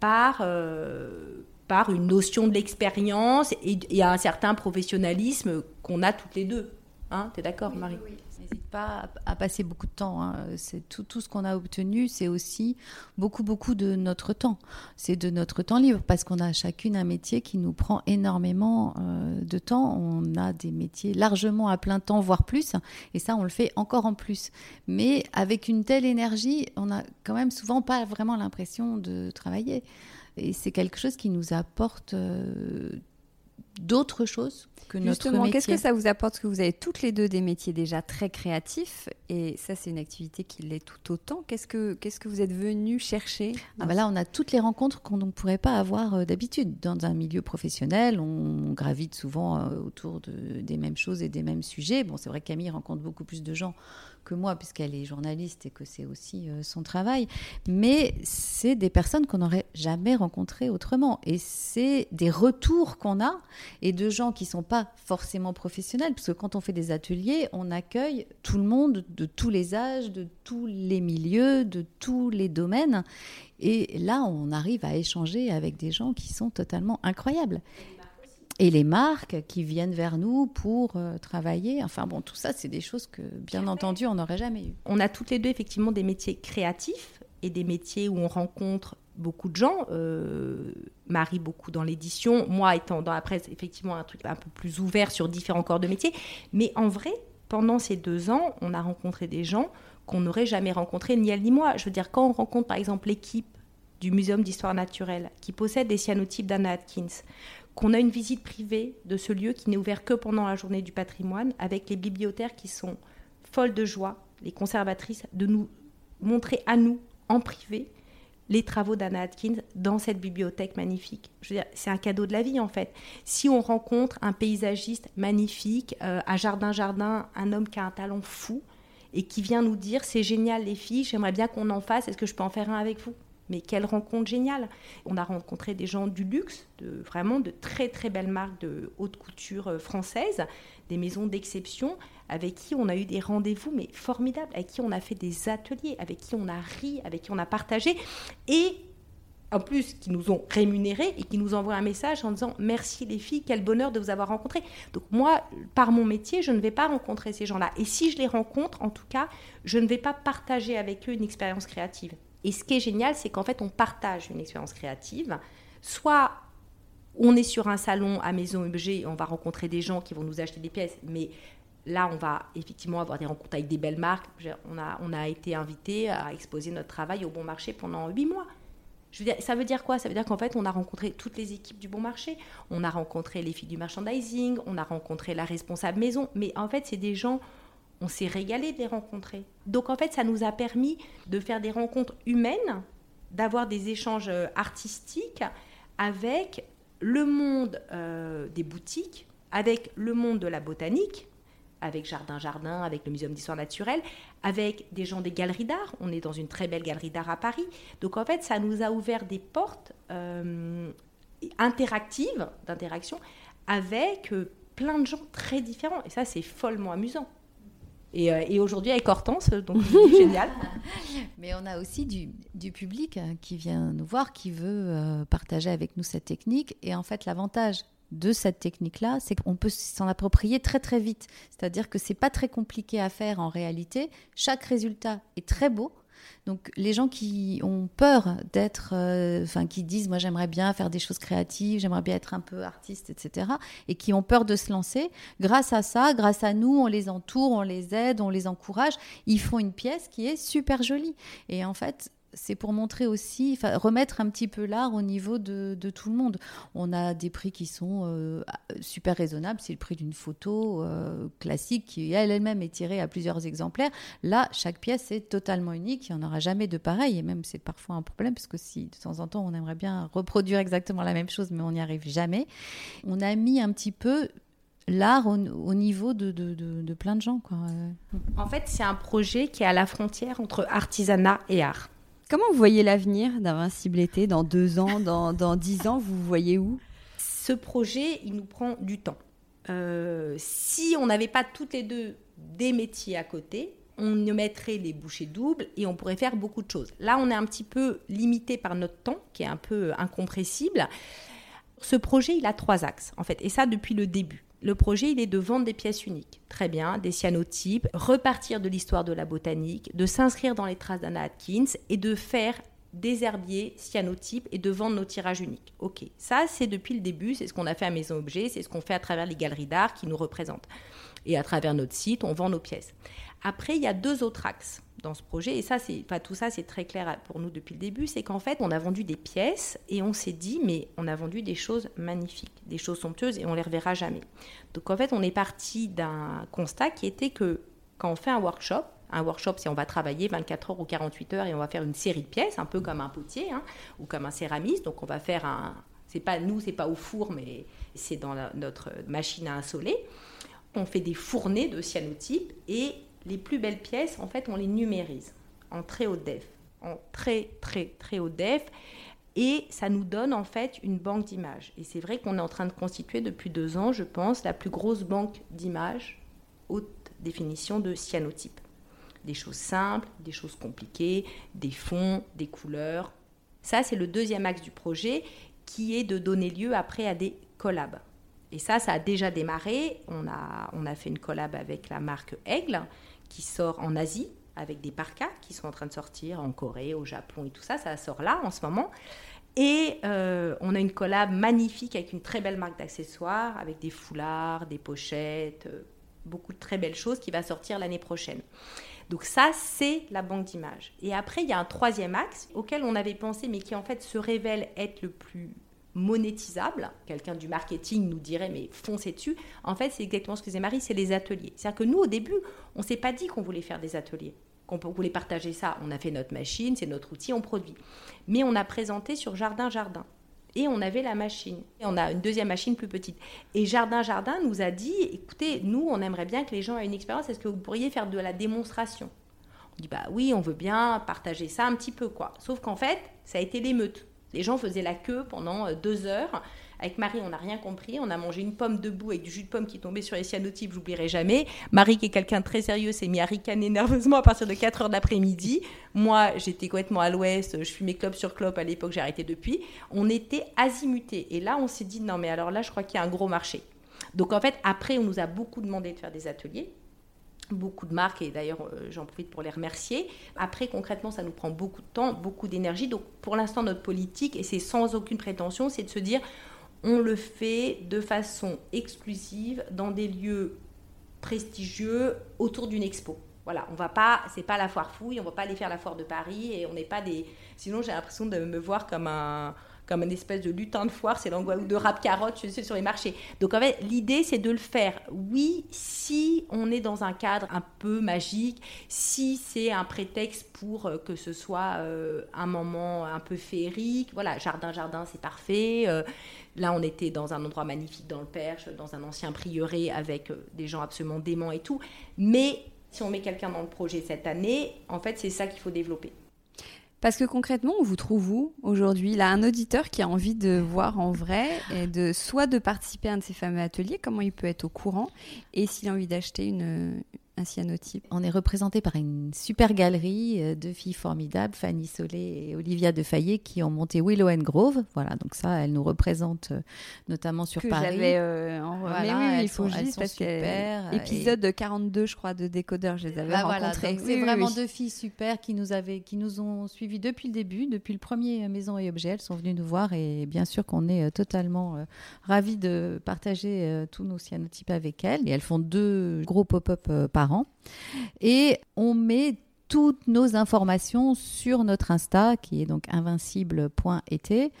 par, euh, par une notion de l'expérience et, et, un certain professionnalisme qu'on a toutes les deux. Hein, tu es d'accord, Marie oui, N'hésite pas à, passer beaucoup de temps. Hein. C'est tout, tout, ce qu'on a obtenu, c'est aussi beaucoup, beaucoup de notre temps. C'est de notre temps libre parce qu'on a chacune un métier qui nous prend énormément euh, de temps. On a des métiers largement à plein temps, voire plus. Et ça, on le fait encore en plus. Mais avec une telle énergie, on n'a quand même souvent pas vraiment l'impression de travailler. Et c'est quelque chose qui nous apporte euh, d'autres choses que notre Justement, qu'est-ce que ça vous apporte? Que vous avez toutes les deux des métiers déjà très créatifs et ça c'est une activité qui l'est tout autant. Qu'est-ce que qu'est-ce que vous êtes venu chercher ah bah Là, on a toutes les rencontres qu'on ne pourrait pas avoir euh, d'habitude dans un milieu professionnel. On gravite souvent euh, autour de, des mêmes choses et des mêmes sujets. Bon, c'est vrai que Camille rencontre beaucoup plus de gens que moi, puisqu'elle est journaliste et que c'est aussi euh, son travail. Mais c'est des personnes qu'on n'aurait jamais rencontrées autrement. Et c'est des retours qu'on a et de gens qui ne sont pas forcément professionnels, parce que quand on fait des ateliers, on accueille tout le monde de tous les âges, de tous les milieux, de tous les domaines. Et là, on arrive à échanger avec des gens qui sont totalement incroyables et les marques qui viennent vers nous pour euh, travailler. Enfin bon, tout ça, c'est des choses que, bien entendu, on n'aurait jamais eu. On a toutes les deux effectivement des métiers créatifs et des métiers où on rencontre beaucoup de gens. Euh, Marie, beaucoup dans l'édition. Moi, étant dans la presse, effectivement, un truc un peu plus ouvert sur différents corps de métiers. Mais en vrai, pendant ces deux ans, on a rencontré des gens qu'on n'aurait jamais rencontrés, ni elle ni moi. Je veux dire, quand on rencontre par exemple l'équipe du Muséum d'histoire naturelle qui possède des cyanotypes d'Anna Atkins, qu'on a une visite privée de ce lieu qui n'est ouvert que pendant la journée du patrimoine, avec les bibliothécaires qui sont folles de joie, les conservatrices, de nous montrer à nous, en privé, les travaux d'Anna Atkins dans cette bibliothèque magnifique. Je veux c'est un cadeau de la vie en fait. Si on rencontre un paysagiste magnifique euh, à Jardin Jardin, un homme qui a un talent fou et qui vient nous dire c'est génial les filles, j'aimerais bien qu'on en fasse, est-ce que je peux en faire un avec vous? Mais quelle rencontre géniale On a rencontré des gens du luxe, de, vraiment de très très belles marques de haute couture euh, française, des maisons d'exception, avec qui on a eu des rendez-vous mais formidables, avec qui on a fait des ateliers, avec qui on a ri, avec qui on a partagé, et en plus qui nous ont rémunérés et qui nous envoient un message en disant merci les filles, quel bonheur de vous avoir rencontré. Donc moi, par mon métier, je ne vais pas rencontrer ces gens-là. Et si je les rencontre, en tout cas, je ne vais pas partager avec eux une expérience créative. Et ce qui est génial, c'est qu'en fait, on partage une expérience créative. Soit on est sur un salon à Maison Objet, on va rencontrer des gens qui vont nous acheter des pièces, mais là, on va effectivement avoir des rencontres avec des belles marques. On a, on a été invité à exposer notre travail au bon marché pendant huit mois. Ça veut dire quoi? Ça veut dire qu'en fait, on a rencontré toutes les équipes du bon marché. On a rencontré les filles du merchandising, on a rencontré la responsable maison. Mais en fait, c'est des gens on s'est régalé de les rencontrer. Donc en fait, ça nous a permis de faire des rencontres humaines, d'avoir des échanges euh, artistiques avec le monde euh, des boutiques, avec le monde de la botanique, avec Jardin Jardin, avec le Muséum d'histoire naturelle, avec des gens des galeries d'art. On est dans une très belle galerie d'art à Paris. Donc en fait, ça nous a ouvert des portes euh, interactives, d'interaction, avec plein de gens très différents. Et ça, c'est follement amusant. Et, euh, et aujourd'hui avec Hortense, donc génial. Mais on a aussi du, du, public qui vient nous voir, qui veut partager avec nous cette technique. Et en fait, l'avantage de cette technique-là, c'est qu'on peut s'en approprier très très vite. C'est-à-dire que c'est pas très compliqué à faire en réalité. Chaque résultat est très beau. Donc les gens qui ont peur d'être, euh, enfin qui disent moi j'aimerais bien faire des choses créatives, j'aimerais bien être un peu artiste, etc. Et qui ont peur de se lancer, grâce à ça, grâce à nous, on les entoure, on les aide, on les encourage. Ils font une pièce qui est super jolie. Et en fait, c'est pour montrer aussi, remettre un petit peu l'art au niveau de, tout le monde. On a des prix qui sont euh, super raisonnables. C'est le prix d'une photo euh, classique qui elle-même est tirée à plusieurs exemplaires. Là, chaque pièce est totalement unique. Il n'y en aura jamais de pareil. Et même, c'est parfois un problème parce que si de temps en temps, on aimerait bien reproduire exactement la même chose, mais on n'y arrive jamais. On a mis un petit peu l'art au, niveau de, plein de gens. En fait, c'est un projet qui est à la frontière entre artisanat et art. Comment vous voyez l'avenir d'Invincible été dans deux ans, dans, dix ans? Vous voyez où? Ce projet, il nous prend du temps. Euh, si on n'avait pas toutes les deux des métiers à côté, on mettrait les bouchées doubles et on pourrait faire beaucoup de choses. Là, on est un petit peu limité par notre temps, qui est un peu incompressible. Ce projet, il a trois axes, en fait, et ça depuis le début. Le projet, il est de vendre des pièces uniques. Très bien, des cyanotypes, repartir de l'histoire de la botanique, de s'inscrire dans les traces d'Anna Atkins et de faire des herbiers cyanotypes et de vendre nos tirages uniques. Ok, ça c'est depuis le début, c'est ce qu'on a fait à Maison Objet, c'est ce qu'on fait à travers les galeries d'art qui nous représentent. Et à travers notre site, on vend nos pièces. Après, il y a deux autres axes dans ce projet. Et ça, c'est, pas tout ça, c'est très clair pour nous depuis le début. C'est qu'en fait, on a vendu des pièces et on s'est dit, mais on a vendu des choses magnifiques, des choses somptueuses et on les reverra jamais. Donc en fait, on est parti d'un constat qui était que quand on fait un workshop, un workshop, c'est on va travailler 24 heures ou 48 heures et on va faire une série de pièces, un peu comme un potier hein, ou comme un céramiste. Donc on va faire un, c'est pas nous, c'est pas au four, mais c'est dans notre machine à insoler. On fait des fournées de cyanotypes et les plus belles pièces, en fait, on les numérise en très haut def, en très très très haut def, et ça nous donne en fait une banque d'images. Et c'est vrai qu'on est en train de constituer depuis deux ans, je pense, la plus grosse banque d'images haute définition de cyanotype. Des choses simples, des choses compliquées, des fonds, des couleurs. Ça, c'est le deuxième axe du projet qui est de donner lieu après à des collabs. Et ça, ça a déjà démarré. On a, on a fait une collab avec la marque Aigle, qui sort en Asie avec des parkas qui sont en train de sortir en Corée, au Japon et tout ça. Ça sort là en ce moment. Et euh, on a une collab magnifique avec une très belle marque d'accessoires, avec des foulards, des pochettes, euh, beaucoup de très belles choses qui va sortir l'année prochaine. Donc ça, c'est la banque d'images. Et après, il y a un troisième axe auquel on avait pensé, mais qui en fait se révèle être le plus monétisable. Quelqu'un du marketing nous dirait mais foncez dessus. En fait, c'est exactement ce que disait Marie, c'est les ateliers. C'est-à-dire que nous, au début, on ne s'est pas dit qu'on voulait faire des ateliers, qu'on voulait partager ça. On a fait notre machine, c'est notre outil, on produit. Mais on a présenté sur Jardin Jardin. Et on avait la machine. Et on a une deuxième machine plus petite. Et Jardin Jardin nous a dit, écoutez, nous, on aimerait bien que les gens aient une expérience. Est-ce que vous pourriez faire de la démonstration? On dit, bah oui, on veut bien partager ça un petit peu, quoi. Sauf qu'en fait, ça a été l'émeute. Les gens faisaient la queue pendant euh, deux heures. Avec Marie, on n'a rien compris. On a mangé une pomme debout avec du jus de pomme qui tombait sur les cyanotypes, j'oublierai jamais. Marie, qui est quelqu'un de très sérieux, s'est mis à ricaner nerveusement à partir de 4 heures d'après-midi. Moi, j'étais complètement à l'ouest, je fumais clope sur clope à l'époque, j'ai arrêté depuis. On était azimutés. Et là, on s'est dit, non, mais alors là, je crois qu'il y a un gros marché. Donc en fait, après, on nous a beaucoup demandé de faire des ateliers beaucoup de marques et d'ailleurs euh, j'en profite pour les remercier. Après concrètement ça nous prend beaucoup de temps, beaucoup d'énergie. Donc pour l'instant notre politique et c'est sans aucune prétention, c'est de se dire on le fait de façon exclusive dans des lieux prestigieux autour d'une expo. Voilà, on va pas, c'est pas la foire fouille, on va pas aller faire la foire de Paris et on n'est pas des. Sinon, j'ai l'impression de me voir comme un, comme une espèce de lutin de foire, c'est l'angoisse de rap carotte, je sais, sur les marchés. Donc en fait, l'idée, c'est de le faire. Oui, si on est dans un cadre un peu magique, si c'est un prétexte pour euh, que ce soit euh, un moment un peu féerique, voilà, jardin, jardin, c'est parfait. Euh, là, on était dans un endroit magnifique dans le Perche, dans un ancien prieuré avec des gens absolument déments et tout. Mais si on met quelqu'un dans le projet cette année, en fait, c'est ça qu'il faut développer. Parce que concrètement, on vous trouve où aujourd'hui? Là, un auditeur qui a envie de voir en vrai et de soit de participer à un de ces fameux ateliers, comment il peut être au courant, et s'il a envie d'acheter une, un cyanotype. On est représenté par une super galerie euh, de filles formidables, Fanny Solé et Olivia Defayet, qui ont monté Willow and Grove. Voilà, donc ça, elles nous représentent euh, notamment sur que Paris. Euh, en... voilà, Mais oui, il faut juste parce super. Épisode 42, je crois, de Décodeur, je les avais bah rencontrées. c'est vraiment deux filles super qui nous, avaient, qui nous ont suivis depuis le début, depuis le premier Maison et Objets. Elles sont venues nous voir et bien sûr qu'on est totalement ravis de partager tous nos cyanotypes avec elles. Et elles font deux gros pop-up par et on met toutes nos informations sur notre Insta, qui est donc invincible.et,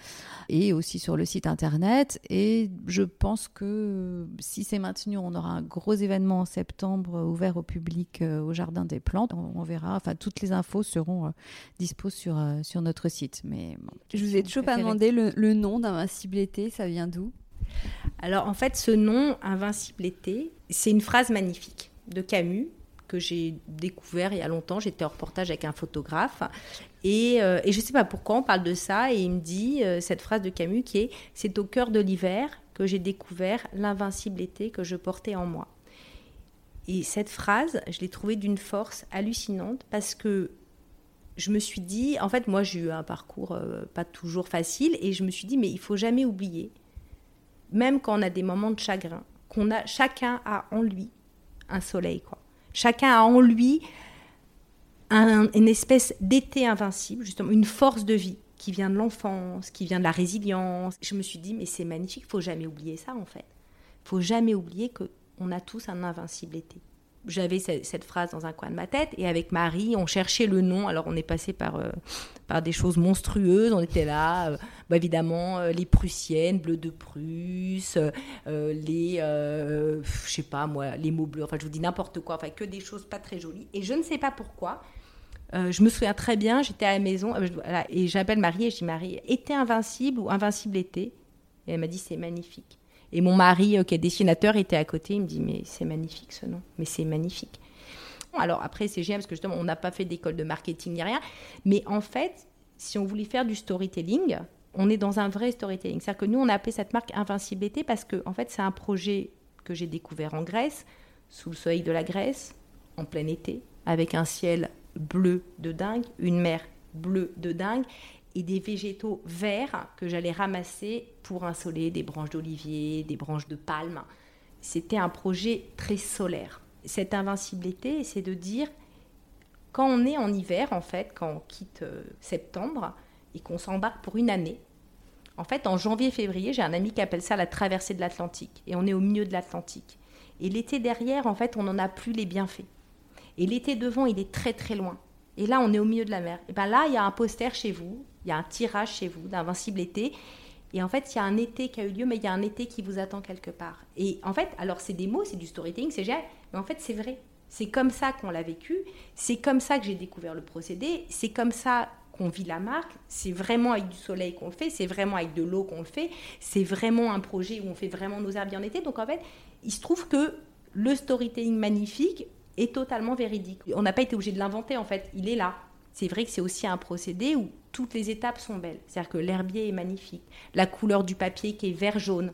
et aussi sur le site internet. Et je pense que si c'est maintenu, on aura un gros événement en septembre ouvert au public euh, au Jardin des Plantes. On, verra, enfin, toutes les infos seront euh, dispo sur, euh, sur notre site. Mais Je vous ai toujours pas demandé le, le nom d'Invincible été, ça vient d'où? Alors en fait, ce nom, Invincible été, c'est une phrase magnifique de Camus que j'ai découvert il y a longtemps. J'étais en reportage avec un photographe. Et, euh, et je ne sais pas pourquoi on parle de ça. Et il me dit euh, cette phrase de Camus qui est C'est au cœur de l'hiver que j'ai découvert l'invincible été que je portais en moi. Et cette phrase, je l'ai trouvée d'une force hallucinante parce que je me suis dit, en fait, moi j'ai eu un parcours euh, pas toujours facile et je me suis dit, mais il faut jamais oublier, même quand on a des moments de chagrin, qu'on a chacun a en lui un soleil, quoi. Chacun a en lui une espèce d'été invincible, justement, une force de vie qui vient de l'enfance, qui vient de la résilience. Je me suis dit, mais c'est magnifique, faut jamais oublier ça, en fait. Faut jamais oublier qu'on a tous un invincible été j'avais cette phrase dans un coin de ma tête et avec Marie, on cherchait le nom. Alors on est passé par, euh, par des choses monstrueuses. On était là, euh, bah, évidemment, euh, les Prussiennes, bleu de Prusse, les, je sais pas moi, les mots bleus. Enfin, je vous dis n'importe quoi. Enfin, que des choses pas très jolies. Et je ne sais pas pourquoi. je me souviens très bien, j'étais à la maison et j'appelle Marie et je dis Marie, été invincible ou invincible été? Et elle m'a dit c'est magnifique. Et mon mari, euh, qui est dessinateur, était à côté. Il me dit Mais c'est magnifique ce nom. Mais c'est magnifique. Alors après, c'est génial parce que justement, on n'a pas fait d'école de marketing ni rien. Mais en fait, si on voulait faire du storytelling, on est dans un vrai storytelling. C'est-à-dire que nous, on a appelé cette marque Invincibilité parce que, en fait, c'est un projet que j'ai découvert en Grèce, sous le soleil de la Grèce, en plein été, avec un ciel bleu de dingue, une mer bleue de dingue, et des végétaux verts que j'allais ramasser pour insoler des branches d'olivier, des branches de palme. C'était un projet très solaire. Cette invincibilité, c'est de dire, quand on est en hiver, en fait, quand on quitte euh, septembre et qu'on s'embarque pour une année, en fait, en janvier-février, j'ai un ami qui appelle ça la traversée de l'Atlantique. Et on est au milieu de l'Atlantique. Et l'été derrière, en fait, on n'en a plus les bienfaits. Et l'été devant, il est très très loin. Et là, on est au milieu de la mer. Et bien là, il y a un poster chez vous, il y a un tirage chez vous d'Invincible été. Et en fait, il y a un été qui a eu lieu, mais il y a un été qui vous attend quelque part. Et en fait, alors c'est des mots, c'est du storytelling, c'est génial, mais en fait, c'est vrai. C'est comme ça qu'on l'a vécu, c'est comme ça que j'ai découvert le procédé, c'est comme ça qu'on vit la marque, c'est vraiment avec du soleil qu'on le fait, c'est vraiment avec de l'eau qu'on le fait, c'est vraiment un projet où on fait vraiment nos herbiers en été. Donc en fait, il se trouve que le storytelling magnifique est totalement véridique. On n'a pas été obligé de l'inventer en fait, il est là. C'est vrai que c'est aussi un procédé où toutes les étapes sont belles. C'est-à-dire que l'herbier est magnifique, la couleur du papier qui est vert-jaune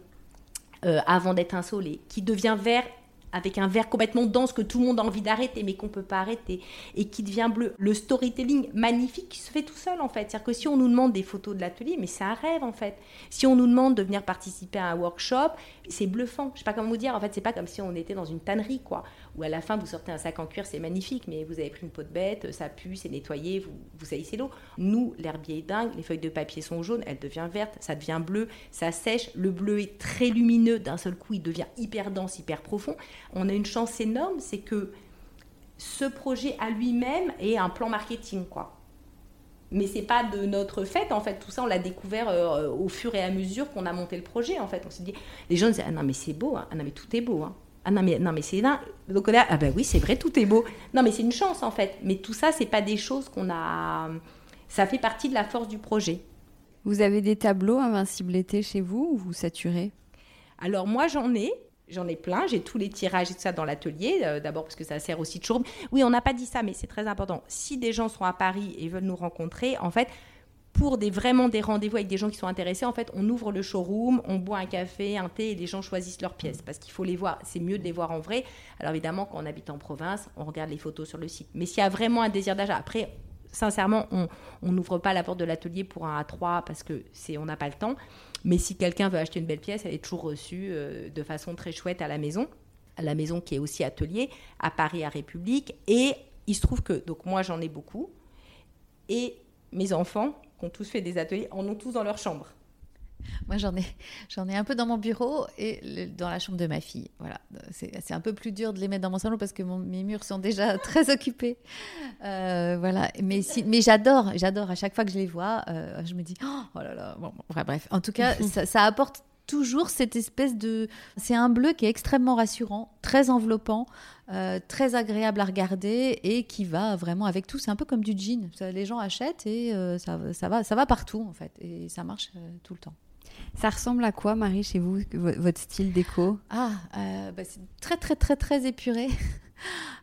euh, avant d'être insolé, qui devient vert avec un vert complètement dense que tout le monde a envie d'arrêter mais qu'on ne peut pas arrêter et qui devient bleu. Le storytelling magnifique qui se fait tout seul en fait. C'est-à-dire que si on nous demande des photos de l'atelier, mais c'est un rêve en fait. Si on nous demande de venir participer à un workshop, c'est bluffant. Je sais pas comment vous dire. En fait, c'est pas comme si on était dans une tannerie quoi ou à la fin vous sortez un sac en cuir, c'est magnifique, mais vous avez pris une peau de bête, ça pue, c'est nettoyé, vous, vous salissez l'eau. Nous, l'herbier est dingue, les feuilles de papier sont jaunes, elle devient verte, ça devient bleu, ça sèche, le bleu est très lumineux, d'un seul coup il devient hyper dense, hyper profond. On a une chance énorme, c'est que ce projet à lui-même est un plan marketing, quoi. mais c'est pas de notre fait en fait tout ça on l'a découvert euh, au fur et à mesure qu'on a monté le projet en fait on s'est dit les gens disaient ah non mais c'est beau hein. ah non mais tout est beau hein. Ah non mais non mais c'est là donc là ah ben oui c'est vrai tout est beau. Non mais c'est une chance en fait. Mais tout ça c'est pas des choses qu'on a ça fait partie de la force du projet. Vous avez des tableaux invincible été chez vous ou vous saturez? Alors moi j'en ai. J'en ai plein, j'ai tous les tirages et tout ça dans l'atelier, euh, d'abord parce que ça sert aussi de showroom. Oui, on n'a pas dit ça, mais c'est très important. Si des gens sont à Paris et veulent nous rencontrer, en fait, pour des, vraiment des rendez-vous avec des gens qui sont intéressés, en fait, on ouvre le showroom, on boit un café, un thé et les gens choisissent leurs pièces parce qu'il faut les voir. C'est mieux de les voir en vrai. Alors évidemment, quand on habite en province, on regarde les photos sur le site. Mais s'il y a vraiment un désir d'achat, après, sincèrement, on n'ouvre pas la porte de l'atelier pour un A3 parce que c'est on n'a pas le temps. Mais si quelqu'un veut acheter une belle pièce, elle est toujours reçue euh, de façon très chouette à la maison. À la maison qui est aussi atelier, à Paris, à République. Et il se trouve que, donc moi j'en ai beaucoup. Et mes enfants, qui ont tous fait des ateliers, en ont tous dans leur chambre. Moi, j'en ai, j'en ai un peu dans mon bureau et dans la chambre de ma fille. Voilà, c'est, un peu plus dur de les mettre dans mon salon parce que mes murs sont déjà très occupés. Euh, voilà, mais, si, mais j'adore, j'adore. À chaque fois que je les vois, euh, je me dis, oh, oh là là. Bon, bref. En tout cas, ça, apporte toujours cette espèce de... C'est un bleu qui est extrêmement rassurant, très enveloppant, euh, très agréable à regarder et qui va vraiment avec tout. C'est un peu comme du jean. les gens achètent et ça, ça, va, ça va partout en fait. Et ça marche tout le temps. Ça ressemble à quoi, Marie, chez vous, votre style déco? Ah, euh, bah, c'est très, très, très, très épuré.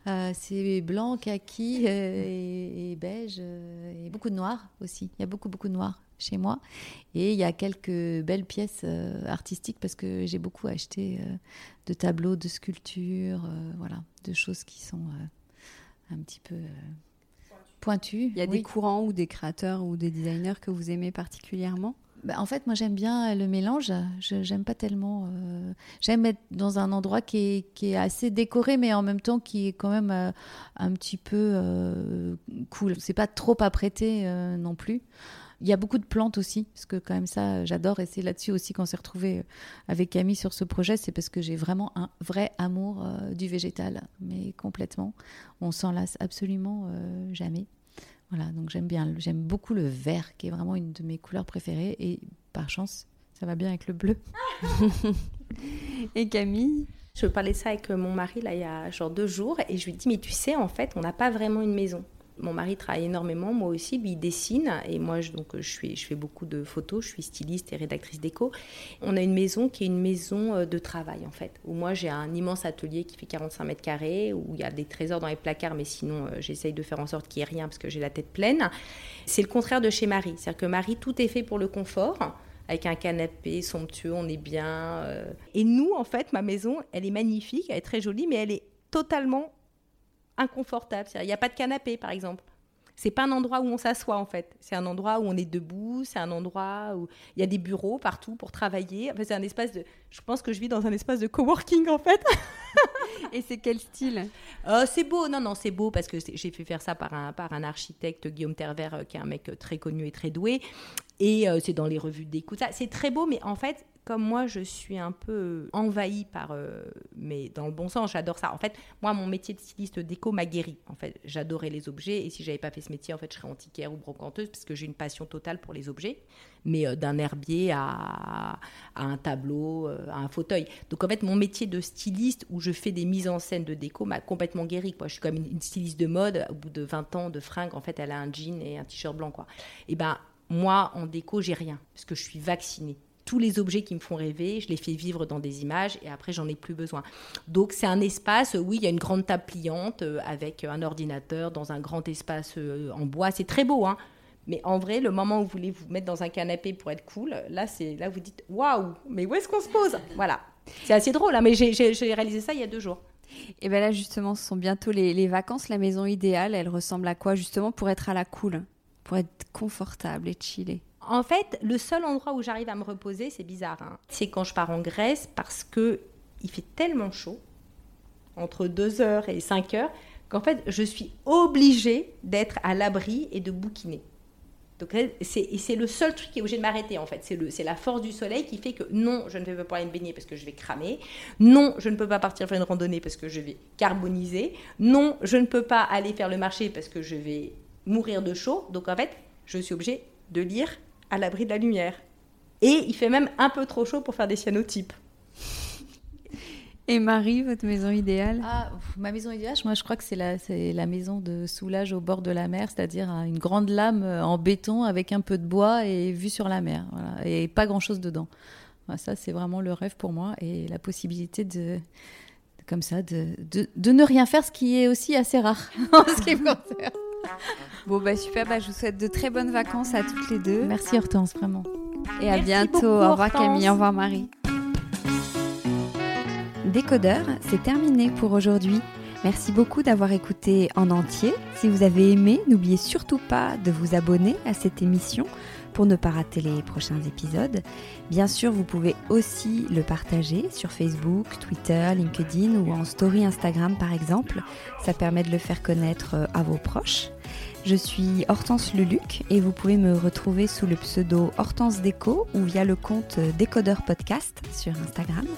Euh, c'est blanc, kaki euh, et, beige et beaucoup de noir aussi. Il y a beaucoup, beaucoup de noir chez moi. Et il y a quelques belles pièces artistiques parce que j'ai beaucoup acheté de tableaux, de sculptures, voilà, de choses qui sont un petit peu pointues. Il y a des courants ou des créateurs ou des designers que vous aimez particulièrement? Bah, en fait, moi, j'aime bien le mélange. Je j'aime pas tellement. Euh, j'aime être dans un endroit qui est, assez décoré, mais en même temps qui est quand même euh, un petit peu euh, cool. C'est pas trop apprêté non plus. Il y a beaucoup de plantes aussi, parce que quand même ça, j'adore. Et c'est là-dessus aussi qu'on s'est retrouvé avec Camille sur ce projet. C'est parce que j'ai vraiment un vrai amour du végétal, mais complètement. On s'en lasse absolument jamais. Voilà, donc j'aime bien, j'aime beaucoup le vert, qui est vraiment une de mes couleurs préférées, et par chance, ça va bien avec le bleu. et Camille? Je parlais ça avec mon mari là il y a genre deux jours, et je lui dis mais tu sais en fait on n'a pas vraiment une maison mon mari travaille énormément, moi aussi, il dessine et moi je, donc je, je fais beaucoup de photos, je suis styliste et rédactrice déco. On a une maison qui est une maison euh, de travail en fait, où moi j'ai un immense atelier qui fait 45 mètres carrés, où il y a des trésors dans les placards, mais sinon euh, j'essaye de faire en sorte qu'il n'y ait rien parce que j'ai la tête pleine. C'est le contraire de chez Marie, c'est-à-dire que Marie tout est fait pour le confort avec un canapé somptueux, on est bien. Euh. Et nous, en fait, ma maison, elle est magnifique, elle est très jolie, mais elle est totalement inconfortable. Il n'y a pas de canapé, par exemple. C'est pas un endroit où on s'assoit en fait. C'est un endroit où on est debout. C'est un endroit où il y a des bureaux partout pour travailler. c'est un espace de. Je pense que je vis dans un espace de coworking en fait. Et c'est quel style? Euh, C'est beau. Non, non, c'est beau parce que j'ai fait faire ça par un, par un architecte, Guillaume Terver, euh, qui est un mec très connu et très doué. Et euh, c'est dans les revues d'écoute. C'est très beau, mais en fait, comme moi, je suis un peu envahie par, euh, mais dans le bon sens, j'adore ça. En fait, moi, mon métier de styliste déco m'a guéri. En fait, j'adorais les objets, et si j'avais pas fait ce métier, en fait, je serais antiquaire ou brocanteuse, parce que j'ai une passion totale pour les objets, mais euh, d'un herbier à, un tableau, euh, à un fauteuil. Donc, en fait, mon métier de styliste, où je fais des mises en scène de déco, m'a complètement guéri. Quoi. Je suis comme une, styliste de mode. Au bout de 20 ans de fringues, en fait, elle a un jean et un t-shirt blanc, quoi. Et ben, moi, en déco, j'ai rien, parce que je suis vaccinée tous les objets qui me font rêver, je les fais vivre dans des images et après j'en ai plus besoin. Donc c'est un espace, oui, il y a une grande table pliante euh, avec un ordinateur dans un grand espace euh, en bois, c'est très beau, hein. Mais en vrai, le moment où vous voulez vous mettre dans un canapé pour être cool, là, c'est là vous dites waouh, mais où est-ce qu'on se pose? Voilà, c'est assez drôle, hein, mais j'ai réalisé ça il y a deux jours. Et bien là, justement, ce sont bientôt les, les vacances. La maison idéale, elle ressemble à quoi justement pour être à la cool, pour être confortable et chillé en fait, le seul endroit où j'arrive à me reposer, c'est bizarre, hein, c'est quand je pars en Grèce parce que il fait tellement chaud, entre 2h et 5h, qu'en fait, je suis obligée d'être à l'abri et de bouquiner. Donc c'est le seul truc qui est obligé de m'arrêter en fait. C'est la force du soleil qui fait que non, je ne vais pas aller me baigner parce que je vais cramer. Non, je ne peux pas partir faire une randonnée parce que je vais carboniser. Non, je ne peux pas aller faire le marché parce que je vais mourir de chaud. Donc en fait, je suis obligée de lire à l'abri de la lumière. Et il fait même un peu trop chaud pour faire des cyanotypes. Et Marie, votre maison idéale? Ah, Ma maison idéale, moi je crois que c'est la, la maison de soulage au bord de la mer, c'est-à-dire hein, une grande lame euh, en béton avec un peu de bois et vue sur la mer. et pas grand-chose dedans. ça, c'est vraiment le rêve pour moi et la possibilité de, comme ça, de, de, ne rien faire, ce qui est aussi assez rare en ce qui me concerne. Bon, bah super, bah, je vous souhaite de très bonnes vacances à toutes les deux. Merci Hortense, vraiment. Et à bientôt. au revoir Camille, au revoir Marie. Décodeur, c'est terminé pour aujourd'hui. Merci beaucoup d'avoir écouté en entier. Si vous avez aimé, n'oubliez surtout pas de vous abonner à cette émission pour ne pas rater les prochains épisodes. Bien sûr, vous pouvez aussi le partager sur Facebook, Twitter, LinkedIn ou en story Instagram par exemple. Ça permet de le faire connaître euh, à vos proches. Je suis Hortense Luluc et vous pouvez me retrouver sous le pseudo Hortense Déco ou via le compte Décodeur Podcast sur Instagram.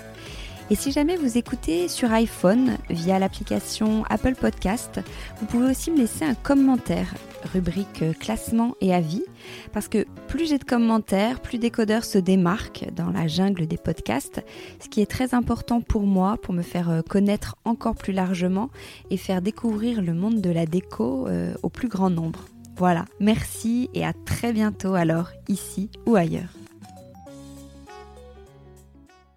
Et si jamais vous écoutez sur iPhone via l'application Apple Podcast, vous pouvez aussi me laisser un commentaire, rubrique classement et avis, parce que plus j'ai de commentaires, plus Décodeur se démarque dans la jungle des podcasts, ce qui est très important pour moi, pour me faire euh, connaître encore plus largement et faire découvrir le monde de la déco euh, au plus grand nombre. Voilà, merci et à très bientôt alors, ici ou ailleurs.